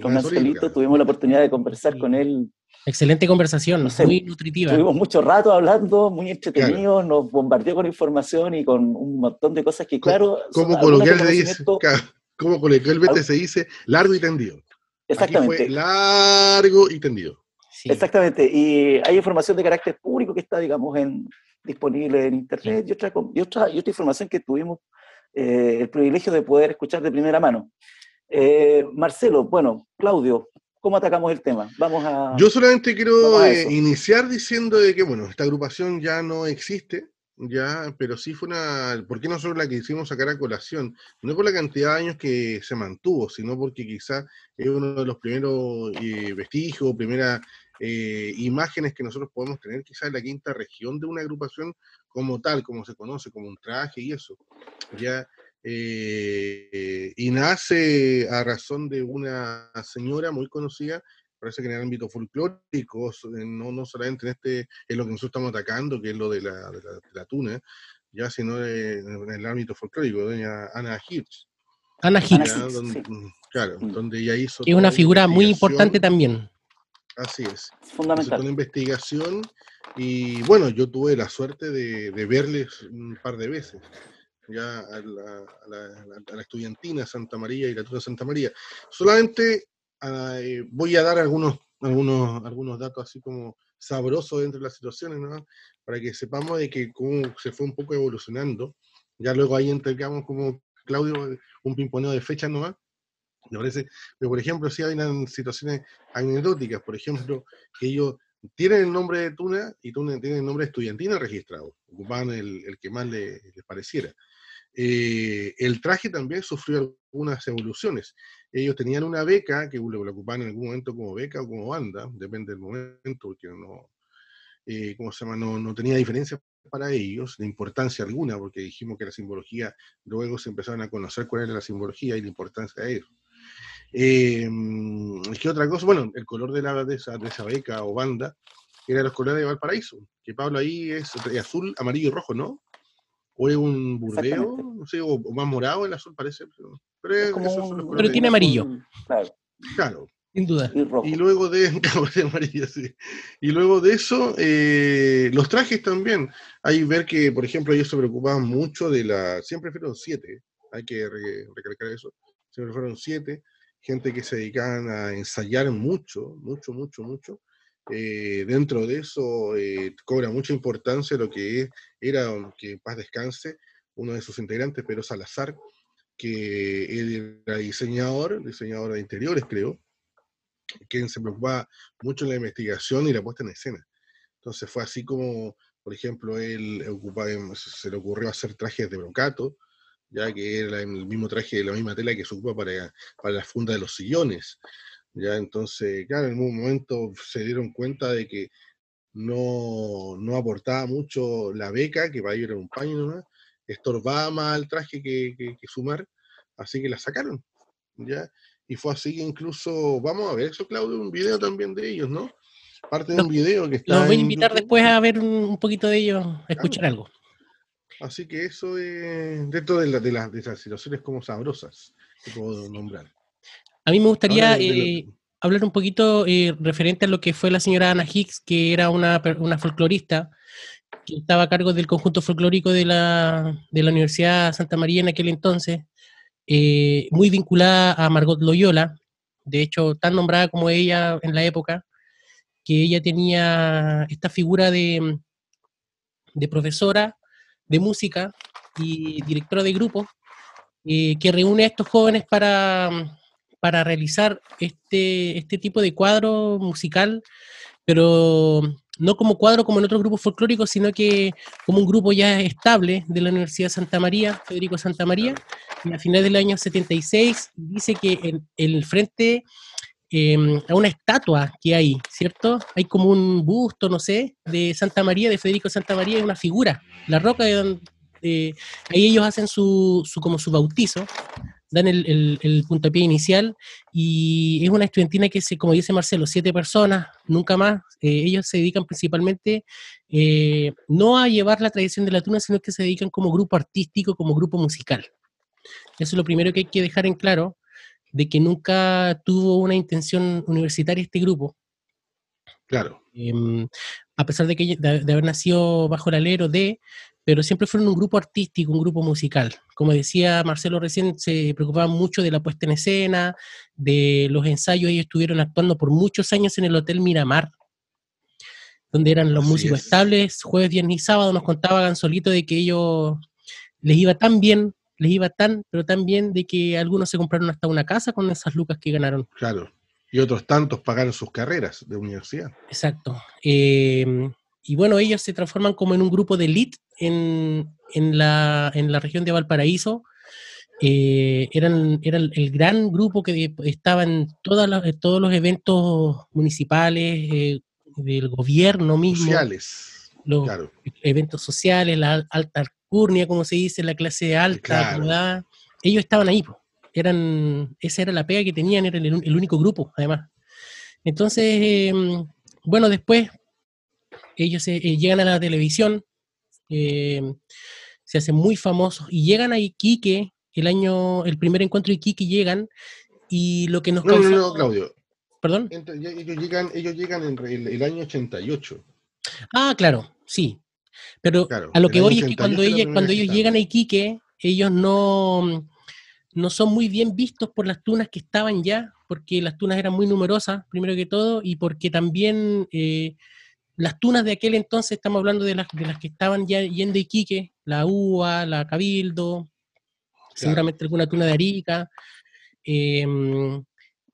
Con Gansolito tuvimos la oportunidad de conversar con él. Excelente conversación, muy nutritiva. Tuvimos mucho rato hablando, muy entretenido, nos bombardeó con información y con un montón de cosas que, claro. Como coloquialmente dice, como coloquialmente se dice, largo y tendido. Exactamente. fue largo y tendido. Exactamente, y hay información de carácter público que está, digamos, en, disponible en Internet y, otra, y, otra, y otra información que tuvimos eh, el privilegio de poder escuchar de primera mano. Eh, Marcelo, bueno, Claudio, ¿cómo atacamos el tema? Vamos a... Yo solamente quiero eh, iniciar diciendo de que, bueno, esta agrupación ya no existe, ya, pero sí fue una, ¿por qué nosotros la que hicimos sacar a colación? No por la cantidad de años que se mantuvo, sino porque quizá es uno de los primeros vestigios, primera eh, imágenes que nosotros podemos tener quizás en la quinta región de una agrupación como tal, como se conoce, como un traje y eso. Ya, eh, y nace a razón de una señora muy conocida, parece que en el ámbito folclórico, no, no solamente en este, es lo que nosotros estamos atacando, que es lo de la, de la, tuna, ya sino en el ámbito folclórico, doña Ana Hirsch. Ana Hirsch. Claro, mm. donde ella hizo... Es una figura muy importante también. Así es. Fundamental. Una investigación y bueno, yo tuve la suerte de, verles un par de veces ya a la, estudiantina Santa María y la Tuna Santa María. Solamente eh, voy a dar algunos, algunos, algunos datos así como sabrosos dentro de las situaciones, ¿no? Para que sepamos de que cómo se fue un poco evolucionando. Ya luego ahí entregamos como Claudio un pimponeo de fechas nomás me parece, pero por ejemplo, si hay situaciones anecdóticas, por ejemplo, que ellos tienen el nombre de Tuna y Tuna tiene el nombre de estudiantina registrado, ocupaban el, el que más les, pareciera. Eh, el traje también sufrió algunas evoluciones. Ellos tenían una beca que lo, ocupaban en algún momento como beca o como banda, depende del momento, porque no, eh, ¿cómo se llama? No, no tenía diferencia para ellos, de importancia alguna, porque dijimos que la simbología, luego se empezaron a conocer cuál era la simbología y la importancia de ellos. Eh, ¿Qué otra cosa? Bueno, el color de, la, de, esa, de esa beca o banda era los colores de Valparaíso, que Pablo ahí es azul, amarillo y rojo, ¿no? O es un burdeo, no sé, o, más morado el azul parece. Pero, tiene amarillo. Claro. claro. Sin duda. Y, luego de, amarillo, sí. y luego de eso, eh, los trajes también. Hay ver que, por ejemplo, ellos se preocupaban mucho de la. Siempre fueron siete, hay que recalcar eso. Siempre fueron siete gente que se dedicaban a ensayar mucho, mucho, mucho, mucho. Eh, dentro de eso eh, cobra mucha importancia lo que era, que en paz descanse, uno de sus integrantes, Pedro Salazar, que era diseñador, diseñador de interiores, creo, quien se preocupaba mucho en la investigación y la puesta en escena. Entonces fue así como, por ejemplo, él ocupaba, se le ocurrió hacer trajes de brocato, ya que era el mismo traje, la misma tela que se ocupa para, para la funda de los sillones. Ya, entonces, claro, en un momento se dieron cuenta de que no, no aportaba mucho la beca, que para ellos era un paño nomás, estorbaba más el traje que, que, sumar, así que la sacaron, ¿ya? Y fue así que incluso, vamos a ver eso, Claudio, un video también de ellos, ¿no? Parte de un video que está. Los voy a invitar después a ver un, poquito de ellos, a escuchar algo. Así que eso es dentro de, de, las situaciones como sabrosas que puedo nombrar. A mí me gustaría eh, hablar un poquito eh, referente a lo que fue la señora Ana Hicks, que era una, una folclorista que estaba a cargo del conjunto folclórico de la, de la Universidad Santa María en aquel entonces, eh, muy vinculada a Margot Loyola, de hecho tan nombrada como ella en la época, que ella tenía esta figura de, de profesora de música y directora de grupo, eh, que reúne a estos jóvenes para, para realizar este, este tipo de cuadro musical, pero no como cuadro como en otros grupos folclóricos, sino que como un grupo ya estable de la Universidad Santa María, Federico Santa María, y a finales del año 76 dice que en, el frente em, a una estatua que hay, ¿cierto? Hay como un busto, no sé, de Santa María, de Federico Santa María, y una figura, la roca de donde, eh, ahí ellos hacen su, su, como su bautizo, dan el, el, puntapié inicial y es una estudiantina que, se, como dice Marcelo, siete personas, nunca más. Eh, ellos se dedican principalmente eh, no a llevar la tradición de la tuna, sino que se dedican como grupo artístico, como grupo musical. Eso es lo primero que hay que dejar en claro, de que nunca tuvo una intención universitaria este grupo. Claro. Em, a pesar de, que, de, haber nacido bajo el alero de, pero siempre fueron un grupo artístico, un grupo musical. Como decía Marcelo recién, se preocupaban mucho de la puesta en escena, de los ensayos. Ellos estuvieron actuando por muchos años en el Hotel Miramar, donde eran los músicos estables, jueves, viernes y sábado. Nos contaba Gansolito de que ellos les iba tan bien, les iba tan, pero tan bien de que algunos se compraron hasta una casa con esas lucas que ganaron. Claro. Y otros tantos pagaron sus carreras de universidad. Exacto. Eh, y bueno, ellos se transforman como en un grupo de elite en, en, la, en la región de Valparaíso. Eh, eran, eran el gran grupo que estaba en todas todos los eventos municipales, eh, del gobierno mismo. Sociales. Los eventos sociales, la alta alcurnia, como se dice, la clase alta. Ellos estaban ahí, eran, esa era la pega que tenían, era el, único grupo, además. Entonces, em, bueno, después ellos eh, llegan a la televisión, eh, se hacen muy famosos y llegan a Iquique, el año, el primer encuentro de Iquique llegan y lo que nos No, no, no, Claudio. ¿Perdón? ellos llegan, ellos llegan en el, año 88. Ah, claro, sí. Pero a lo que voy es que cuando, cuando ellos llegan a Iquique, ellos no, no son muy bien vistos por las tunas que estaban ya, porque las tunas eran muy numerosas, primero que todo, y porque también eh, las tunas de aquel entonces, estamos hablando de las, de las que estaban ya yendo Iquique, la UA, la Cabildo, seguramente alguna tuna de Arica, em,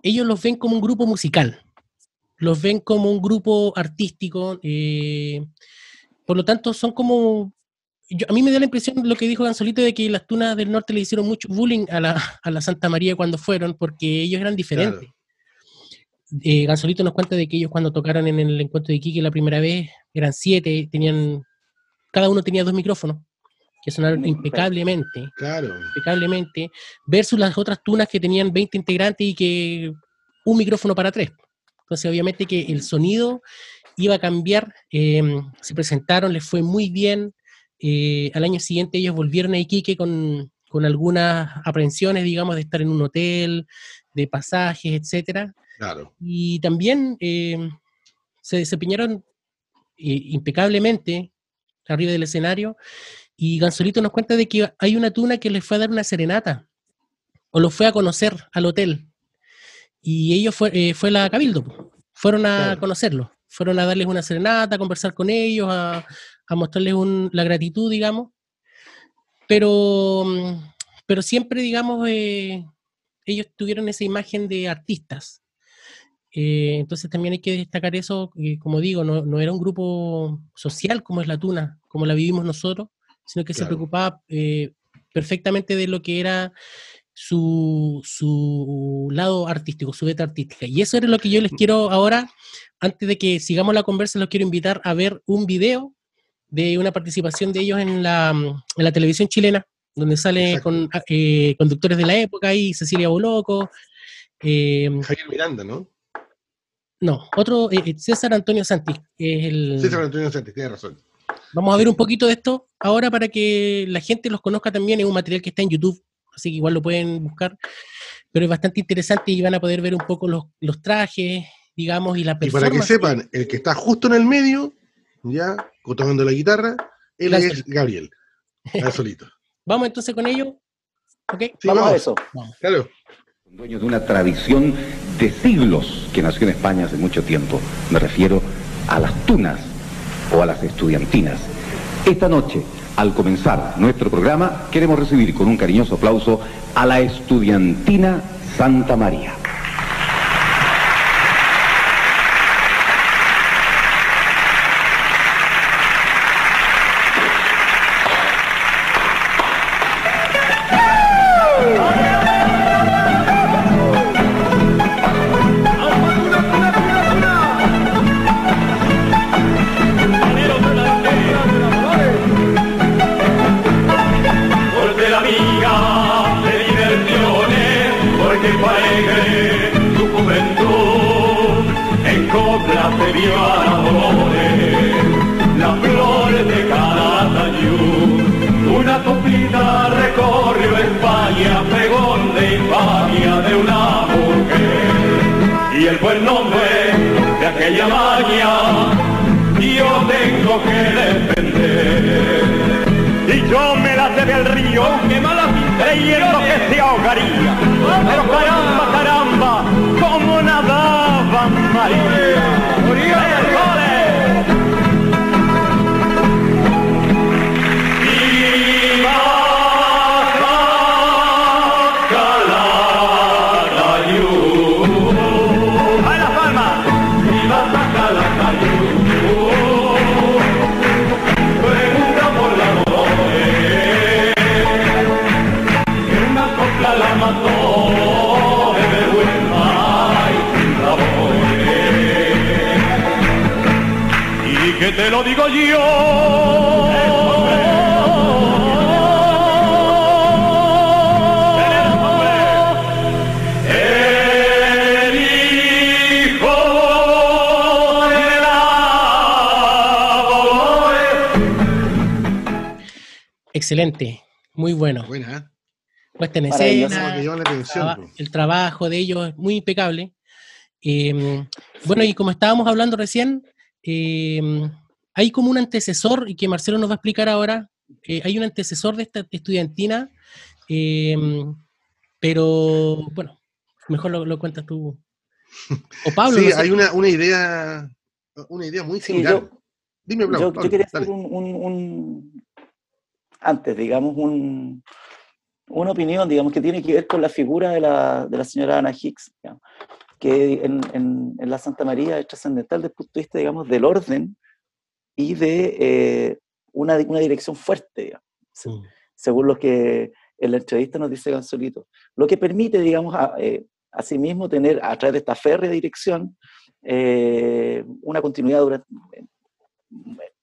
ellos los ven como un grupo musical, los ven como un grupo artístico, eh, por lo tanto son como... a mí me da la impresión lo que dijo Gansolito de que las tunas del norte le hicieron mucho bullying a la, a la Santa María cuando fueron, porque ellos eran diferentes eh, Gansolito nos cuenta de que ellos cuando tocaron en el encuentro de Iquique la primera vez, eran siete, tenían, cada uno tenía dos micrófonos, que sonaron impecablemente. Claro. Impecablemente, versus las otras tunas que tenían 20 integrantes y que un micrófono para tres. Entonces, obviamente que el sonido iba a cambiar, em, se presentaron, les fue muy bien. Eh, al año siguiente ellos volvieron a Iquique con, con algunas aprensiones, digamos, de estar en un hotel, de pasajes, etcétera. Y también eh, se desempeñaron eh, impecablemente arriba del escenario. Y Gansolito nos cuenta de que hay una tuna que les fue a dar una serenata, o lo fue a conocer al hotel. Y ellos fue, eh, fue la Cabildo, fueron a conocerlo, fueron a darles una serenata, a conversar con ellos, a, mostrarles la gratitud, digamos. Pero, pero siempre, digamos, ellos tuvieron esa imagen de artistas, eh, entonces también hay que destacar eso, como digo, no, era un grupo social como es la tuna, como la vivimos nosotros, sino que se preocupaba eh, perfectamente de lo que era su, su lado artístico, su beta artística. Y eso es lo que yo les quiero ahora, antes de que sigamos la conversa, los quiero invitar a ver un video de una participación de ellos en la, en la televisión chilena, donde sale con eh, conductores de la época y Cecilia Boloco. Eh, Javier Miranda, ¿no? No, otro, eh, César Antonio Santi. Es el... César Antonio Santi, tiene razón. Vamos a ver un poquito de esto ahora para que la gente los conozca también. Es un material que está en YouTube, así que igual lo pueden buscar, pero es bastante interesante y van a poder ver un poco los, los trajes, digamos, y la performance. Y para que sepan, el que está justo en el medio, ya, tomando la guitarra, él es Gabriel, el solito. vamos entonces con ello. ¿Ok? vamos, a eso. Claro. Dueño de una tradición de siglos que nació en España hace mucho tiempo. Me refiero a las tunas o a las estudiantinas. Esta noche al comenzar nuestro programa, queremos recibir con un cariñoso aplauso a la estudiantina Santa María. Excelente, muy bueno. Buena. ¿eh? Puesta en escena, el trabajo de ellos es muy impecable. Em, bueno, y como estábamos hablando recién, em, hay como un antecesor, y que Marcelo nos va a explicar ahora, eh, hay un antecesor de esta estudiantina, em, pero bueno, mejor lo, cuentas tú. O Pablo. Sí, hay una, una, idea, una idea muy similar. Dime, Pablo, yo, quería hacer un, antes, digamos, una opinión, digamos, que tiene que ver con la figura de la, de la señora Ana Hicks, que en, en, la Santa María es trascendental desde el punto de vista, digamos, del orden y de eh, una, una, dirección fuerte, digamos, mm. según lo que en la entrevista nos dice Gansolito. Lo que permite, digamos, a, eh, sí mismo tener, a través de esta férrea dirección, eh, una continuidad durante,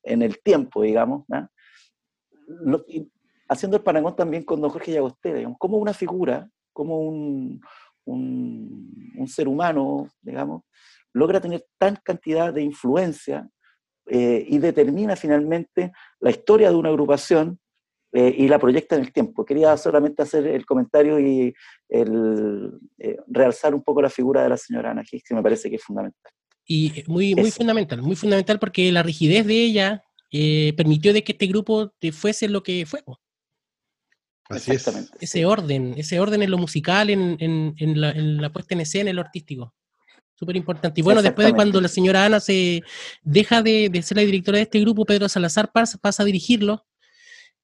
en el tiempo, digamos, ¿no? Haciendo el parangón también con don Jorge Llagostera, digamos, como una figura, como un, un, ser humano, digamos, logra tener tan cantidad de influencia eh, y determina finalmente la historia de una agrupación eh, y la proyecta en el tiempo. Quería solamente hacer el comentario y el, eh, realzar un poco la figura de la señora Ana que me parece que es fundamental. Y muy, muy fundamental, muy fundamental porque la rigidez de ella eh, permitió de que este grupo fuese lo que fue. Así es. Ese orden, ese orden en lo musical, en, en, la, en, la, puesta en escena, en lo artístico. Súper importante. Y bueno, después de cuando la señora Ana se deja de, de, ser la directora de este grupo, Pedro Salazar pasa, pasa a dirigirlo.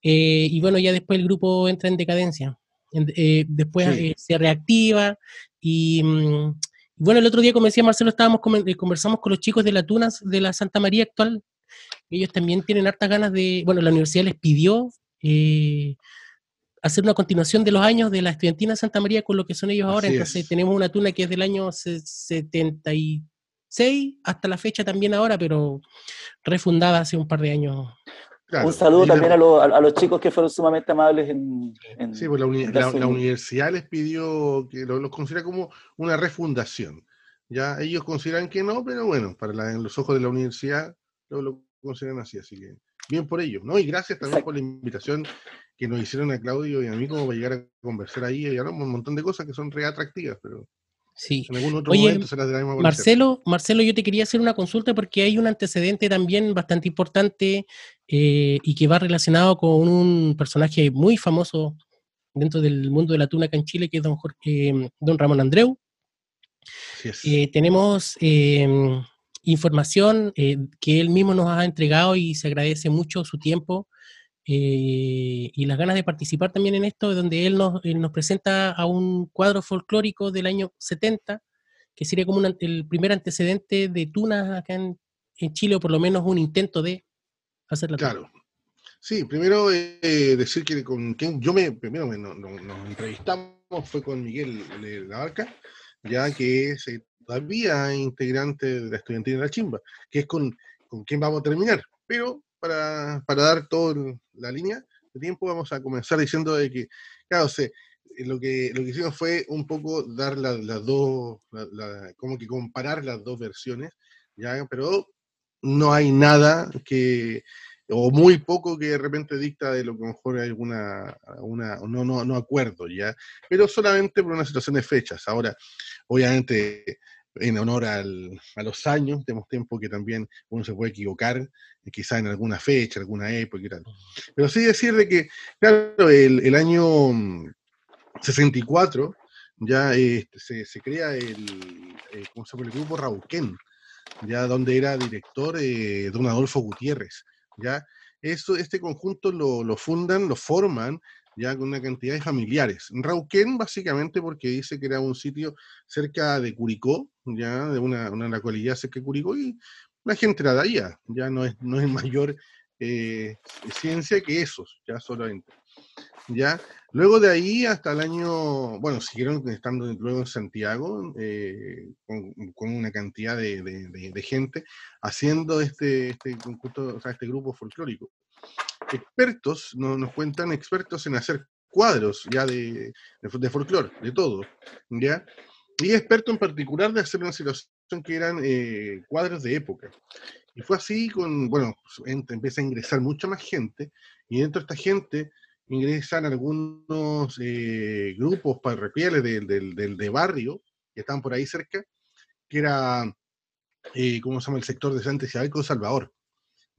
Eh, y bueno, ya después el grupo entra en decadencia. Eh, después se reactiva y, mm, bueno, el otro día, como decía Marcelo, estábamos conversamos con los chicos de la Tunas de la Santa María actual, ellos también tienen hartas ganas de, bueno, la universidad les pidió, eh, hacer una continuación de los años de la estudiantina Santa María con lo que son ellos ahora. Entonces tenemos una tuna que es del año 76 hasta la fecha también ahora, pero refundada hace un par de años. un saludo también a, los chicos que fueron sumamente amables en... sí, pues la, universidad les pidió que los lo considera como una refundación. Ya ellos consideran que no, pero bueno, para en los ojos de la universidad lo, lo consideran así, así que bien por ellos, ¿no? Y gracias también por la invitación que nos hicieron a Claudio y a mí como para llegar a conversar ahí y hablamos un montón de cosas que son re atractivas, pero sí. en algún otro momento se las daremos Marcelo, Marcelo, yo te quería hacer una consulta porque hay un antecedente también bastante importante eh, y que va relacionado con un personaje muy famoso dentro del mundo de la tuna acá en Chile, que es don, Jorge, eh, don Ramón Andreu. Eh, tenemos información que él mismo nos ha entregado y se agradece mucho su tiempo eh, y las ganas de participar también en esto, donde él nos, nos presenta a un cuadro folclórico del año 70, que sería como el primer antecedente de tunas acá en, Chile, o por lo menos un intento de hacer la Claro. Sí, primero eh, decir que con quien yo me, primero nos entrevistamos fue con Miguel de la Barca, ya que es eh, todavía integrante de la estudiantina de la Chimba, que es con, con quien vamos a terminar. Pero para, para dar toda la línea de tiempo, vamos a comenzar diciendo de que, claro, se, eh, lo, que, lo que hicimos fue un poco dar las dos, como que comparar las dos versiones, ¿ya? pero no hay nada que, o muy poco que de repente dicta de lo que mejor hay alguna, una, no, no, no acuerdo, ¿ya? Pero solamente por una situación de fechas. Ahora, obviamente, en honor al, a los años, tenemos tiempo que también uno se puede equivocar, eh, quizá en alguna fecha, alguna época y tal. Pero sí decir de que, claro, el, el año 64 mm, ya este, se, se, crea el, eh, ¿cómo se llama? el grupo Rauquén, ya donde era director eh, don Adolfo Gutiérrez, ya. Eso, este conjunto lo, lo fundan, lo forman ya con una cantidad de familiares. Rauquén, básicamente porque dice que era un sitio cerca de Curicó, ya de una, una localidad cerca de Curicó, y la gente era de allá, ya no es, no es mayor eh, ciencia que esos, ya solamente. ¿ya? Luego de ahí hasta el año, bueno, siguieron estando luego en Santiago eh, con, una cantidad de, gente haciendo este, este, o sea, este grupo folclórico expertos, no, nos cuentan expertos en hacer cuadros ya de, de, folclore, de todo, ¿ya? Y experto en particular de hacer una situación que eran eh, cuadros de época. Y fue así con, bueno, empieza a ingresar mucha más gente, y dentro de esta gente ingresan algunos eh, grupos parroquiales del, del, de barrio, que estaban por ahí cerca, que era, eh, ¿cómo se llama?, el sector de Santiago con Salvador,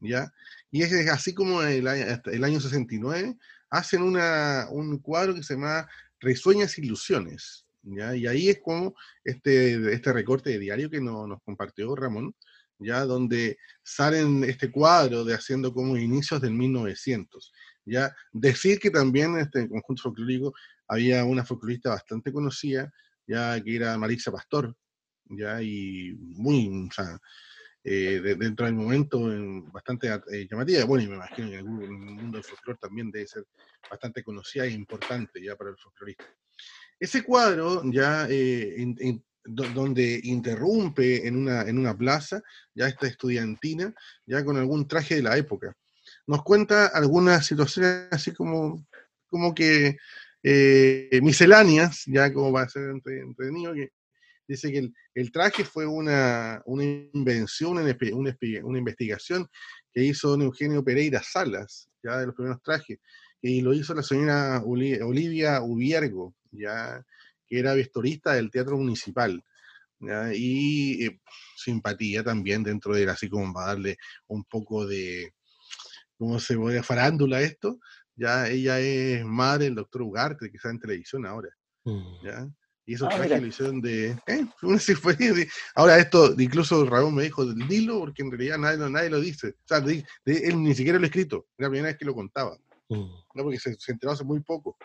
¿ya? Y es así como el, el año 69 hacen una, un cuadro que se llama Resueñas Ilusiones. ¿ya? Y ahí es como este, este recorte de diario que nos compartió Ramón, ya donde salen este cuadro de haciendo como inicios del 1900. Ya decir que también este conjunto folclórico había una folclorista bastante conocida, ya que era Marisa Pastor, ya y muy, o sea, eh, dentro del momento bastante eh, llamativa. Bueno, y me imagino que en el, mundo del folclore también debe ser bastante conocida e importante ya para el folclorista. Ese cuadro ya eh, donde interrumpe en una, en una plaza, ya esta estudiantina, ya con algún traje de la época. Nos cuenta algunas situaciones así como, como que misceláneas, ya como va a ser entre, entretenido, que dice que el, traje fue una, una invención, una, una, una, investigación que hizo don Eugenio Pereira Salas, ya de los primeros trajes, y lo hizo la señora Olivia Ubiergo, ya que era vestuarista del Teatro Municipal. y eh, simpatía también dentro de él, así como para darle un poco de, ¿cómo se puede? Farándula a esto. Ya ella es madre del doctor Ugarte, que está en televisión ahora. Mm. ¿ya? Y esos ah, trajes lo hicieron de. ¿eh? Ahora, esto, incluso Raúl me dijo, dilo, porque en realidad nadie, nadie lo dice. O sea, de, él ni siquiera lo ha escrito. Era la primera vez que lo contaba. Mm. ¿no? Porque se, enteró hace muy poco.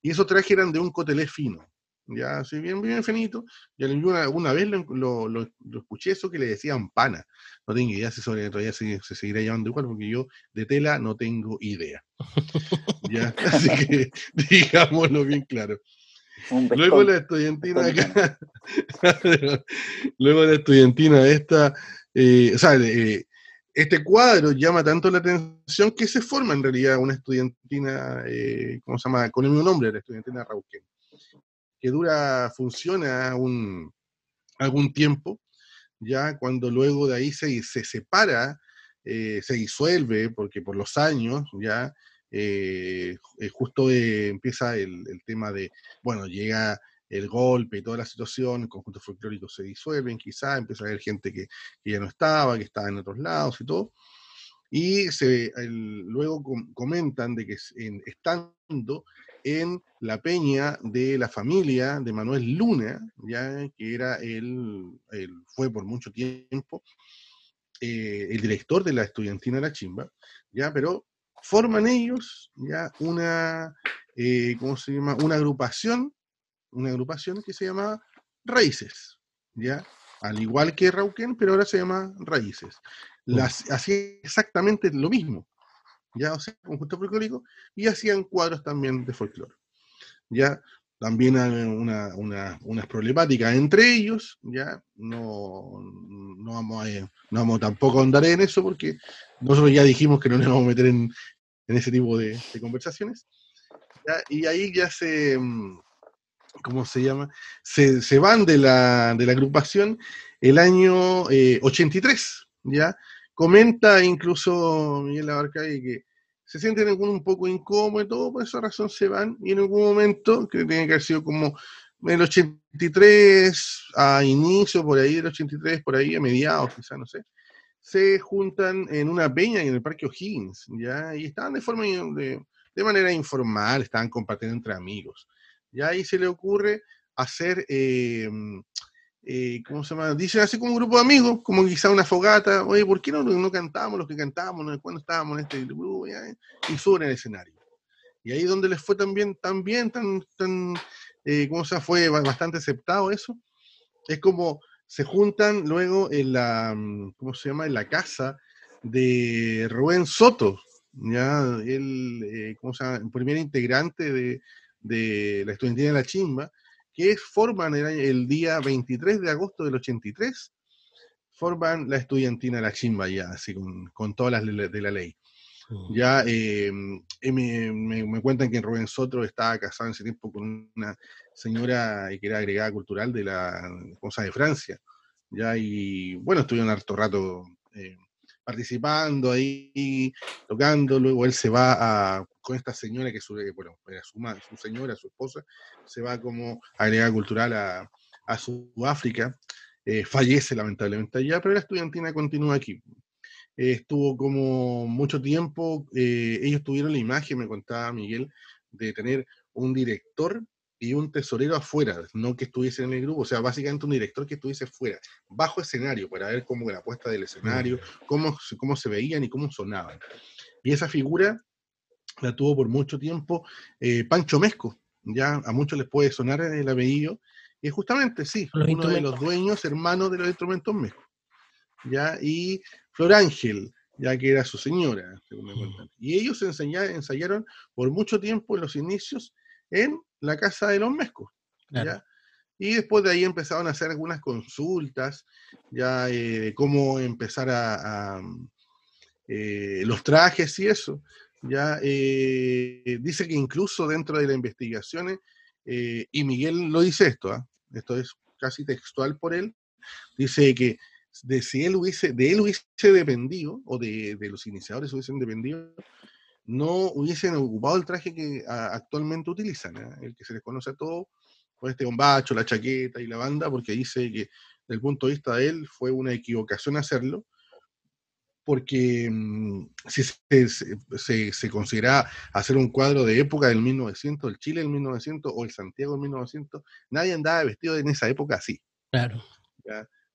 Y esos trajes eran de un cotelé fino. ya así bien, bien finito. Y una, una vez lo, lo, escuché eso que le decían pana. No tengo idea si sobre, todavía se, se, seguirá llamando igual, porque yo de tela no tengo idea. ¿ya? Así que digámoslo bien claro. Luego la estudiantina acá, luego la estudiantina esta, eh, o sea, eh, este cuadro llama tanto la atención que se forma en realidad una estudiantina, eh, ¿cómo se llama? Con el mismo nombre, la estudiantina Rauquén, que dura, funciona un, algún tiempo, ya cuando luego de ahí se, se separa, eh, se disuelve, porque por los años, ya, eh, justo empieza el, el tema de, bueno, llega el golpe y toda la situación, el conjunto folclórico se disuelven quizá, empieza a haber gente que, ya no estaba, que estaba en otros lados y todo. Y luego comentan de que estando en la peña de la familia de Manuel Luna, ya que era el, fue por mucho tiempo eh, el director de la estudiantina La Chimba, ya, pero forman ellos ya una, eh, ¿cómo se llama? Una agrupación una agrupación que se llama Raíces, ¿ya? Al igual que Rauquén, pero ahora se llama Raíces. Las, hacía exactamente lo mismo, ¿ya? O sea, conjunto folclórico, y hacían cuadros también de folclore. ¿Ya? También hay una, una, unas problemáticas entre ellos, ¿ya? No, no, vamos a, no vamos tampoco a andar en eso porque nosotros ya dijimos que no nos vamos a meter en, en ese tipo de, conversaciones. Y ahí ya se, mm, ¿cómo se llama? Se, van de la, de la, agrupación el año 83, eh, ¿ya? Comenta incluso Miguel Abarcay que se sienten un poco incómodos todo, por esa razón se van y en algún momento, que tiene que haber sido como en el 83, a inicio, por ahí del 83, por ahí a mediados, quizá, no sé, se juntan en una peña en el Parque O'Higgins, ¿ya? Y estaban de forma, de, de manera informal, estaban compartiendo entre amigos. Y ahí se le ocurre hacer, eh, eh, ¿cómo se llama? Dicen así como un grupo de amigos, como quizá una fogata, oye, ¿por qué no, no cantamos los que cantamos cuando estábamos en este grupo? Y suben el escenario. Y ahí donde les fue también, tan tan, tan eh, ¿cómo se llama? Fue bastante aceptado eso. Es como se juntan luego en la, ¿cómo se llama? En la casa de Rubén Soto, ya, él, ¿cómo se llama? El primer integrante de, de la estudiantina de la chimba, que forman el, día 23 de agosto del 83, forman la estudiantina de la chimba ya, así con, con todas las de la ley. Ya eh, me, me, cuentan que Rubén Soto estaba casado en ese tiempo con una señora que era agregada cultural de la cosa de Francia. Ya, y bueno, estuvieron harto rato eh, participando ahí, tocando, luego él se va a, con esta señora que su, bueno, era su, su señora, su esposa, se va como agregada cultural a, a Sudáfrica, eh, fallece lamentablemente allá, pero la estudiantina continúa aquí. Eh, estuvo como mucho tiempo, eh, ellos tuvieron la imagen, me contaba Miguel, de tener un director y un tesorero afuera, no que estuviese en el grupo, o sea, básicamente un director que estuviese fuera, bajo escenario, para ver cómo la puesta del escenario, cómo, cómo se veían y cómo sonaban. Y esa figura la tuvo por mucho tiempo eh, Pancho Mesco, ya a muchos les puede sonar el apellido, y justamente sí, uno de los dueños, hermanos de los instrumentos Mesco, ya, y Flor Ángel, ya que era su señora, según me cuentan. Y ellos ensayaron por mucho tiempo en los inicios en la casa de los Mescos. Y después de ahí empezaron a hacer algunas consultas, ya eh, cómo empezar a, eh, los trajes y eso. Ya eh, dice que incluso dentro de las investigaciones, y Miguel lo dice esto, ¿ah? esto es casi textual por él, dice que de si él hubiese, de él hubiese dependido, o de, de los iniciadores hubiesen dependido, no hubiesen ocupado el traje que actualmente utilizan, ¿eh? el que se les conoce a todos, con este bombacho, la chaqueta y la banda, porque dice que desde el punto de vista de él fue una equivocación hacerlo, porque mm, si se, se, considera hacer un cuadro de época del 1900, el Chile del 1900 o el Santiago del 1900, nadie andaba vestido en esa época así. Claro.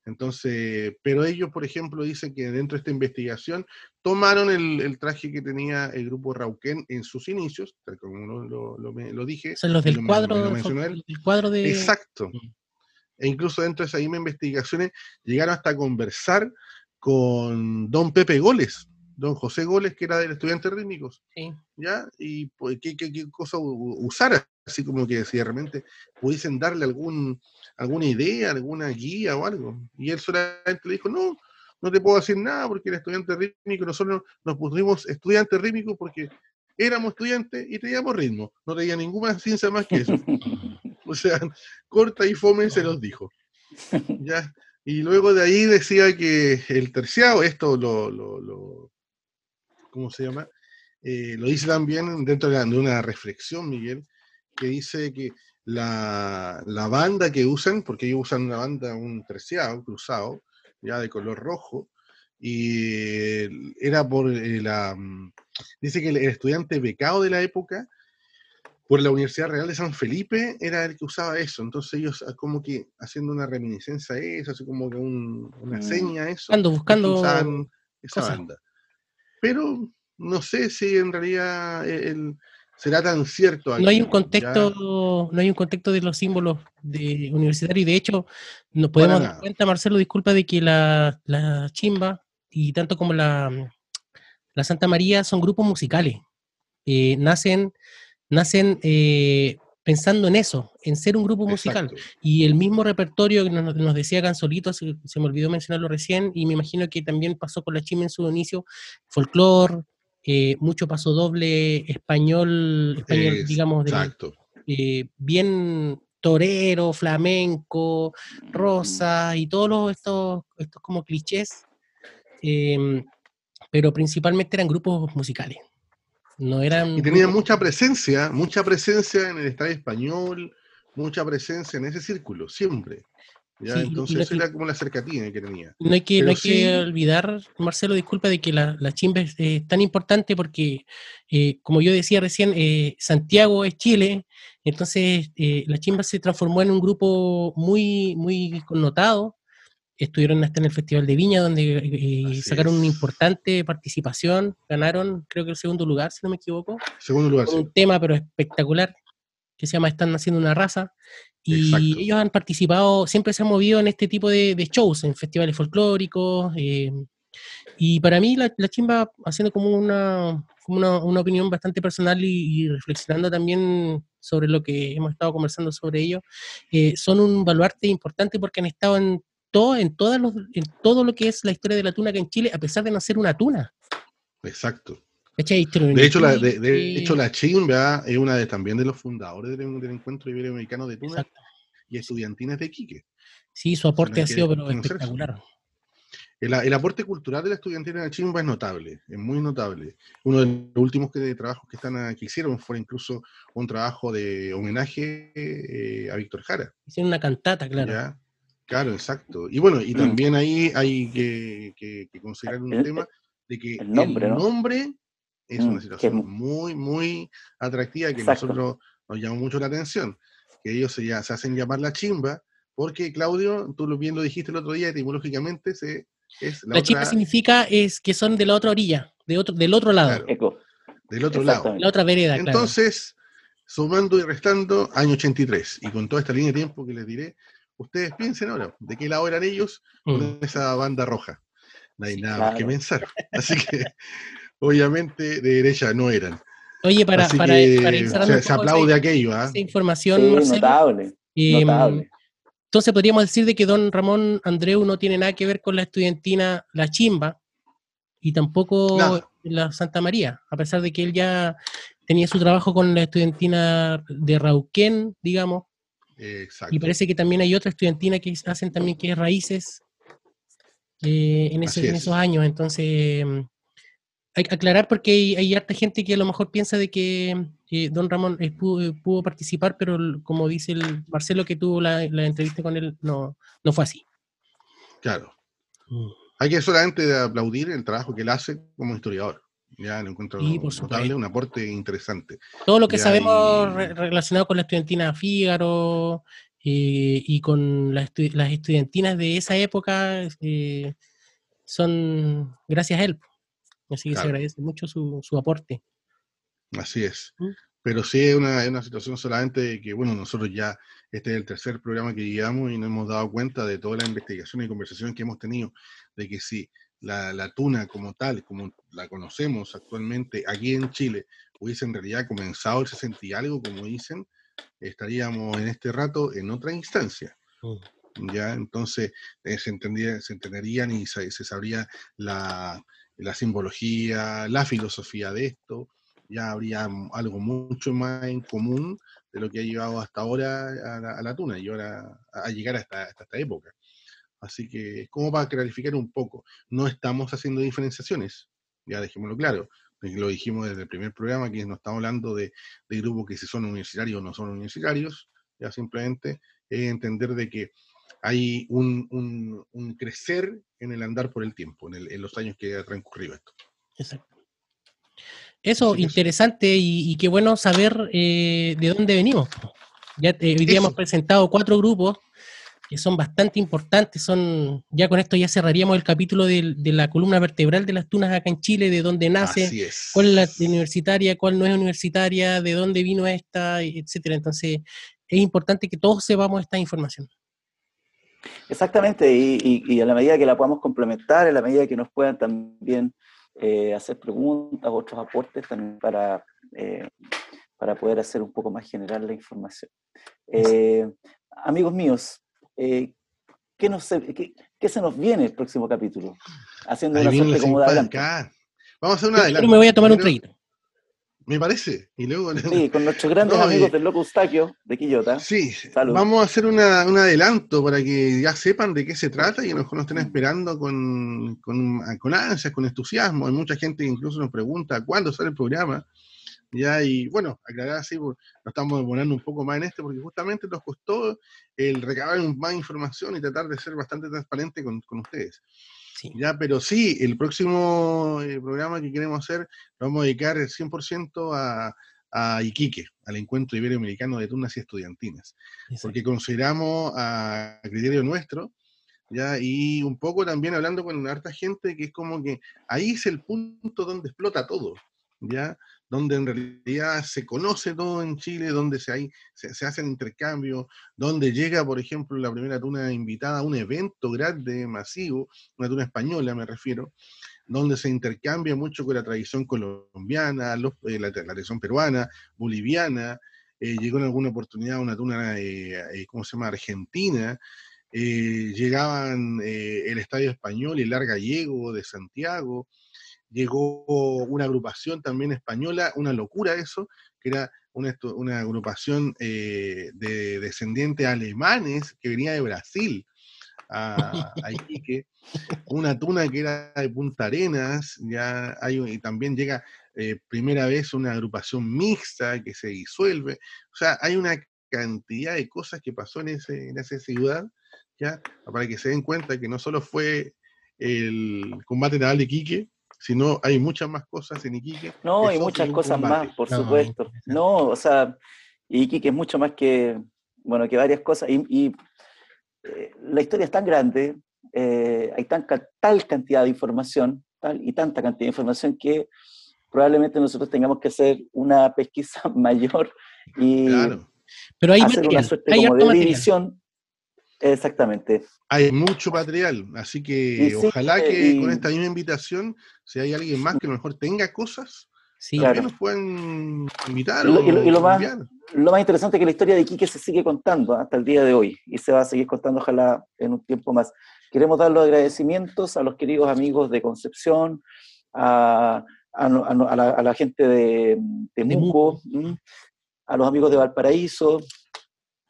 Entonces, pero ellos, por ejemplo, dicen que dentro de esta investigación tomaron el, traje que tenía el grupo Rauquén en sus inicios, tal como lo, lo, dije. Son los del cuadro, cuadro de... Exacto. Mm. E incluso dentro de esas mismas investigaciones llegaron hasta a conversar con don Pepe Goles, don José Goles, que era del estudiante rítmicos. Sí. ¿Ya? Y pues, ¿qué, qué, qué cosa usar, así como que si realmente pudiesen darle algún alguna idea, alguna guía o algo. Y él solamente le dijo, no, no te puedo decir nada porque era estudiante rítmico, nosotros nos pusimos estudiantes rítmicos porque éramos estudiantes y teníamos ritmo, no tenía ninguna ciencia más que eso. o sea, corta y fome se los dijo. ¿Ya? Y luego de ahí decía que el terciado, esto lo, lo, lo ¿cómo se llama? Eh, lo dice también dentro de una reflexión, Miguel, que dice que la, la, banda que usan, porque ellos usan una banda, un terciado, cruzado, ya de color rojo, y era por eh, la... Mm, dice que el, estudiante becado de la época, por la Universidad Real de San Felipe, era el que usaba eso. Entonces ellos ah, como que haciendo una reminiscencia a eso, así como que una mm. seña a eso. Ando buscando esa banda. Pero no sé si en realidad el será tan cierto. no hay un contexto, no hay un contexto de los símbolos de universitario y de hecho nos podemos dar cuenta, Marcelo, disculpa, de que la, chimba y tanto como la, la Santa María son grupos musicales. Eh, nacen nacen eh, pensando en eso, en ser un grupo musical. Y el mismo repertorio que nos, decía Gansolito, se, se, me olvidó mencionarlo recién, y me imagino que también pasó con la chimba en su inicio, folclore, eh, mucho paso doble español, español digamos, eh, bien torero, flamenco, rosa y todos estos, estos como clichés, em, pero principalmente eran grupos musicales. No eran y tenían mucha presencia, mucha presencia en el estadio español, mucha presencia en ese círculo, siempre. Entonces eso era como la cercanía que tenía. No hay que, no hay que olvidar, Marcelo, disculpa, de que la, la chimba es, tan importante porque, eh, como yo decía recién, eh, Santiago es Chile, entonces eh, la chimba se transformó en un grupo muy, muy connotado. Estuvieron hasta en el Festival de Viña, donde sacaron una importante participación, ganaron, creo que el segundo lugar, si no me equivoco. Segundo lugar, Un tema, pero espectacular, que se llama Están naciendo una raza. Y ellos han participado, siempre se han movido en este tipo de, shows, en festivales folclóricos. Eh, y para mí la, chimba, haciendo como una, una, opinión bastante personal y, reflexionando también sobre lo que hemos estado conversando sobre ellos, eh, son un baluarte importante porque han estado en en, todas los, en todo lo que es la historia de la tuna que en Chile, a pesar de no ser una tuna. Exacto. De hecho, la, de, hecho, la Chimba es una de también de los fundadores del, Encuentro Iberoamericano de Tuna y estudiantines de Quique. Sí, su aporte ha sido pero espectacular. El, aporte cultural de la estudiantina de Chimba es notable, es muy notable. Uno de los últimos que, trabajos que, están, que hicieron fue incluso un trabajo de homenaje eh, a Víctor Jara. Hicieron una cantata, claro. Claro, exacto. Y bueno, y mm. también ahí hay que, considerar un tema de que el nombre, nombre es una mm, situación muy, muy atractiva que nosotros nos llama mucho la atención, que ellos se, ya, se hacen llamar la chimba, porque Claudio, tú bien lo dijiste el otro día, etimológicamente se, es la, chimba significa es que son de la otra orilla, de otro, del otro lado. del otro lado. La otra vereda, Entonces, sumando y restando, año 83, y con toda esta línea de tiempo que les diré, ustedes piensen ahora, ¿de qué lado eran ellos con mm. esa banda roja? No hay nada más que pensar. Así que obviamente de derecha no eran. Oye, para, para, se, aplaude aquello, ¿ah? información, notable, em, Entonces podríamos decir de que don Ramón Andreu no tiene nada que ver con la estudiantina La Chimba y tampoco la Santa María, a pesar de que él ya tenía su trabajo con la estudiantina de Rauquén, digamos. Exacto. Y parece que también hay otra estudiantina que hacen también que es Raíces eh, en, ese, en, esos años. Entonces, hay que aclarar porque hay, harta gente que a lo mejor piensa de que don Ramón eh, pudo, participar, pero como dice el Marcelo que tuvo la, entrevista con él, no, no fue así. Claro. Mm. Hay que solamente aplaudir el trabajo que él hace como historiador. Ya lo encuentro notable, un aporte interesante. Todo lo que sabemos relacionado con la estudiantina Fígaro, y con las, estudiantinas de esa época son gracias a él. Así que se agradece mucho su, aporte. Así es. ¿Mm? Pero sí es una, una, situación solamente de que, bueno, nosotros ya, este es el tercer programa que llevamos y nos hemos dado cuenta de toda la investigación y conversación que hemos tenido, de que si la, la, tuna como tal, como la conocemos actualmente aquí en Chile, hubiese en realidad comenzado el 60 y algo, como dicen, estaríamos en este rato en otra instancia. Mm. ¿ya? Entonces eh, se, entendía, se entenderían y se, sabría la, la, simbología, la filosofía de esto, ya habría algo mucho más en común de lo que ha llevado hasta ahora a la, tuna y ahora a, llegar hasta, esta época. Así que es como para clarificar un poco, no estamos haciendo diferenciaciones, ya dejémoslo claro, lo dijimos desde el primer programa, que no estamos hablando de, de grupos que si son universitarios o no son universitarios, ya simplemente es entender de que hay un, un, crecer en el andar por el tiempo, en, los años que ha transcurrido esto. Exacto. Eso, interesante y, qué bueno saber eh, de dónde venimos. Ya hoy día hemos presentado cuatro grupos que son bastante importantes. Son, ya con esto ya cerraríamos el capítulo de, la columna vertebral de las tunas acá en Chile, de dónde nace, cuál es la universitaria, cuál no es universitaria, de dónde vino esta, etcétera. Entonces, es importante que todos sepamos esta información. Exactamente, y, y, a la medida que la podamos complementar, a la medida que nos puedan también eh, hacer preguntas, otros aportes también para, eh, para poder hacer un poco más general la información. Eh, amigos míos, ¿qué, qué, se nos viene el próximo capítulo? Haciendo una suerte como de Vamos a hacer una adelante. me voy a tomar un traguito. Me parece. Y luego... Sí, con nuestros grandes amigos del Loco Eustaquio de Quillota. Sí, vamos a hacer un adelanto para que ya sepan de qué se trata y a lo mejor nos estén esperando con, con, con ansias, con entusiasmo. Hay mucha gente que incluso nos pregunta cuándo sale el programa. Ya, y bueno, aclarar así, nos estamos demorando un poco más en este, porque justamente nos costó el recabar más información y tratar de ser bastante transparente con, con ustedes. Ya, pero sí, el próximo eh, programa que queremos hacer lo vamos a dedicar 100% a, a Iquique, al encuentro iberoamericano de tunas y estudiantinas, porque consideramos a, criterio nuestro, ya, y un poco también hablando con harta gente que es como que ahí es el punto donde explota todo, ya, donde en realidad se conoce todo en Chile, donde se, hay, se, hacen intercambios, donde llega, por ejemplo, la primera tuna invitada a un evento grande, masivo, una tuna española me refiero, donde se intercambia mucho con la tradición colombiana, eh, la, tradición peruana, boliviana, eh, llegó en alguna oportunidad una tuna, eh, ¿cómo se llama?, argentina, llegaban el Estadio Español y el Lar Gallego de Santiago, llegó una agrupación también española, una locura eso, que era una, una agrupación eh, de descendientes alemanes que venía de Brasil a, Iquique, una tuna que era de Punta Arenas, ya hay, y también llega eh, primera vez una agrupación mixta que se disuelve, o sea, hay una cantidad de cosas que pasó en, ese, en esa ciudad, ya, para que se den cuenta que no solo fue el combate naval de Iquique, sino hay muchas más cosas en Iquique. No, hay muchas cosas más, por supuesto. No, o sea, Iquique es mucho más que, bueno, que varias cosas. Y, eh, la historia es tan grande, eh, hay tan, tal cantidad de información, tal y tanta cantidad de información que probablemente nosotros tengamos que hacer una pesquisa mayor y claro. Pero hay hacer una suerte como de división Exactamente. Hay mucho material, así que ojalá que con esta misma invitación, si hay alguien más que a lo mejor tenga cosas, sí. también nos pueden invitar. Y, lo, más, lo, más, interesante es que la historia de Quique se sigue contando hasta el día de hoy y se va a seguir contando, ojalá, en un tiempo más. Queremos dar los agradecimientos a los queridos amigos de Concepción, a, la, gente de Temuco, a los amigos de Valparaíso,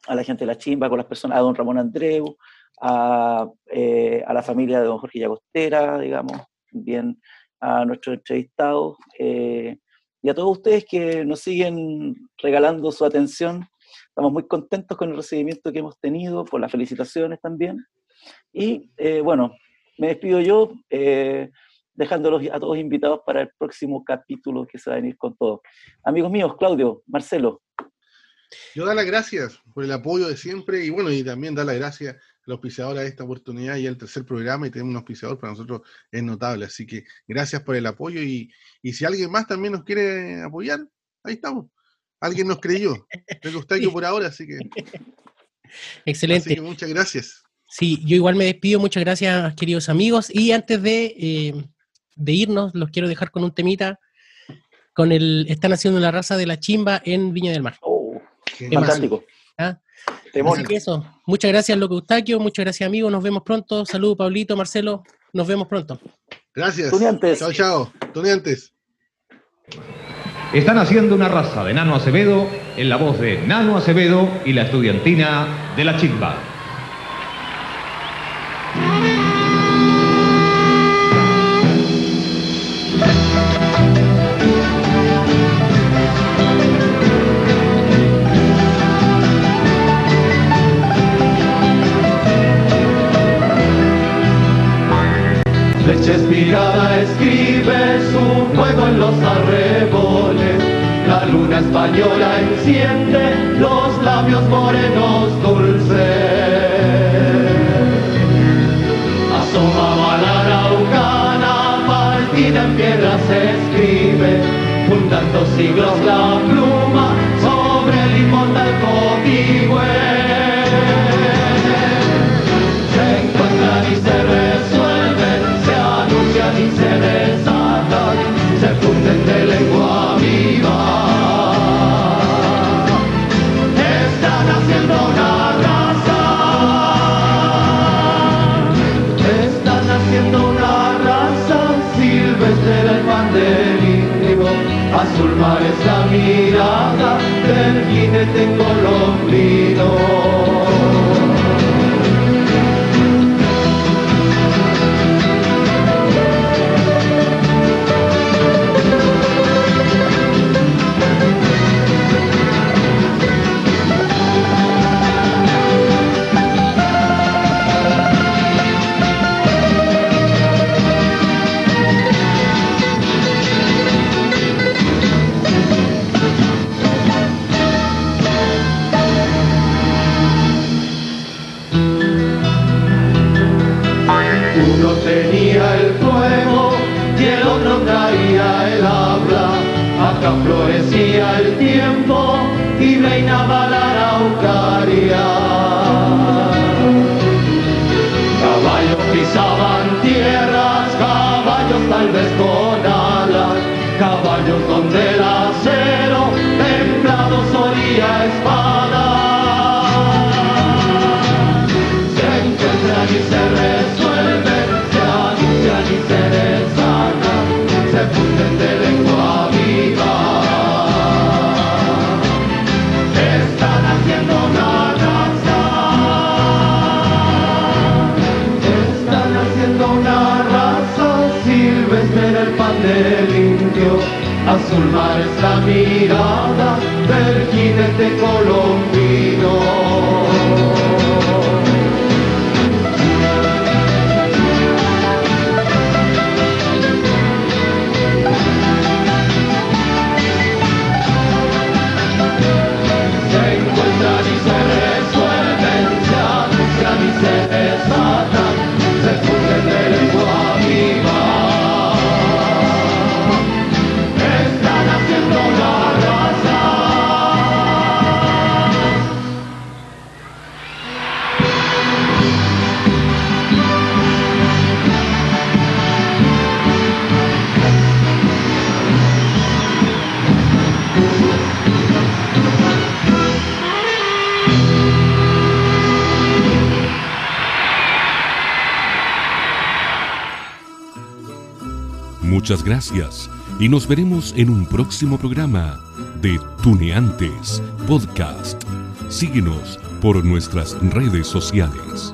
a la gente de la chimba, con las personas, a don Ramón Andreu, a, eh, a la familia de don Jorge Llagostera, digamos, bien a nuestros entrevistados eh, y a todos ustedes que nos siguen regalando su atención. Estamos muy contentos con el recibimiento que hemos tenido, por las felicitaciones también. Y eh, bueno, me despido yo, dejándolos a todos invitados para el próximo capítulo que se va a venir con todos. Amigos míos, Claudio, Marcelo, Yo da las gracias por el apoyo de siempre y bueno, y también da las gracias al auspiciador a esta oportunidad y el tercer programa y tenemos un auspiciador para nosotros es notable. Así que gracias por el apoyo y, y si alguien más también nos quiere apoyar, ahí estamos. Alguien nos creyó. Me yo por ahora, así que. Excelente. Así que muchas gracias. Sí, yo igual me despido. Muchas gracias, queridos amigos. Y antes de, eh, de irnos, los quiero dejar con un temita. Con el Están haciendo la raza de la chimba en Viña del Mar. Fantástico. ¿Ah? eso. Muchas gracias, Loco Eustaquio. Muchas gracias, amigos. Nos vemos pronto. Saludos, Pablito, Marcelo. Nos vemos pronto. Gracias. Chao, chao. Tuniantes. Están haciendo una raza de Nano Acevedo en la voz de Nano Acevedo y la estudiantina de la chimba. Espirada escribe su fuego en los arreboles. La luna española enciende los labios morenos dulces. Asomaba la araucana, partida en piedra se escribe, fundando siglos la pluma sobre el inmortal cotigüe. Azul mar es la mirada del jinete colombino. florecía el tiempo y reinaba la araucaria. Caballos pisaban tierras, caballos tal vez con alas, caballos donde el del indio, azul mar es la mirada del jinete colombino. Muchas gracias y nos veremos en un próximo programa de Tuneantes Podcast. Síguenos por nuestras redes sociales.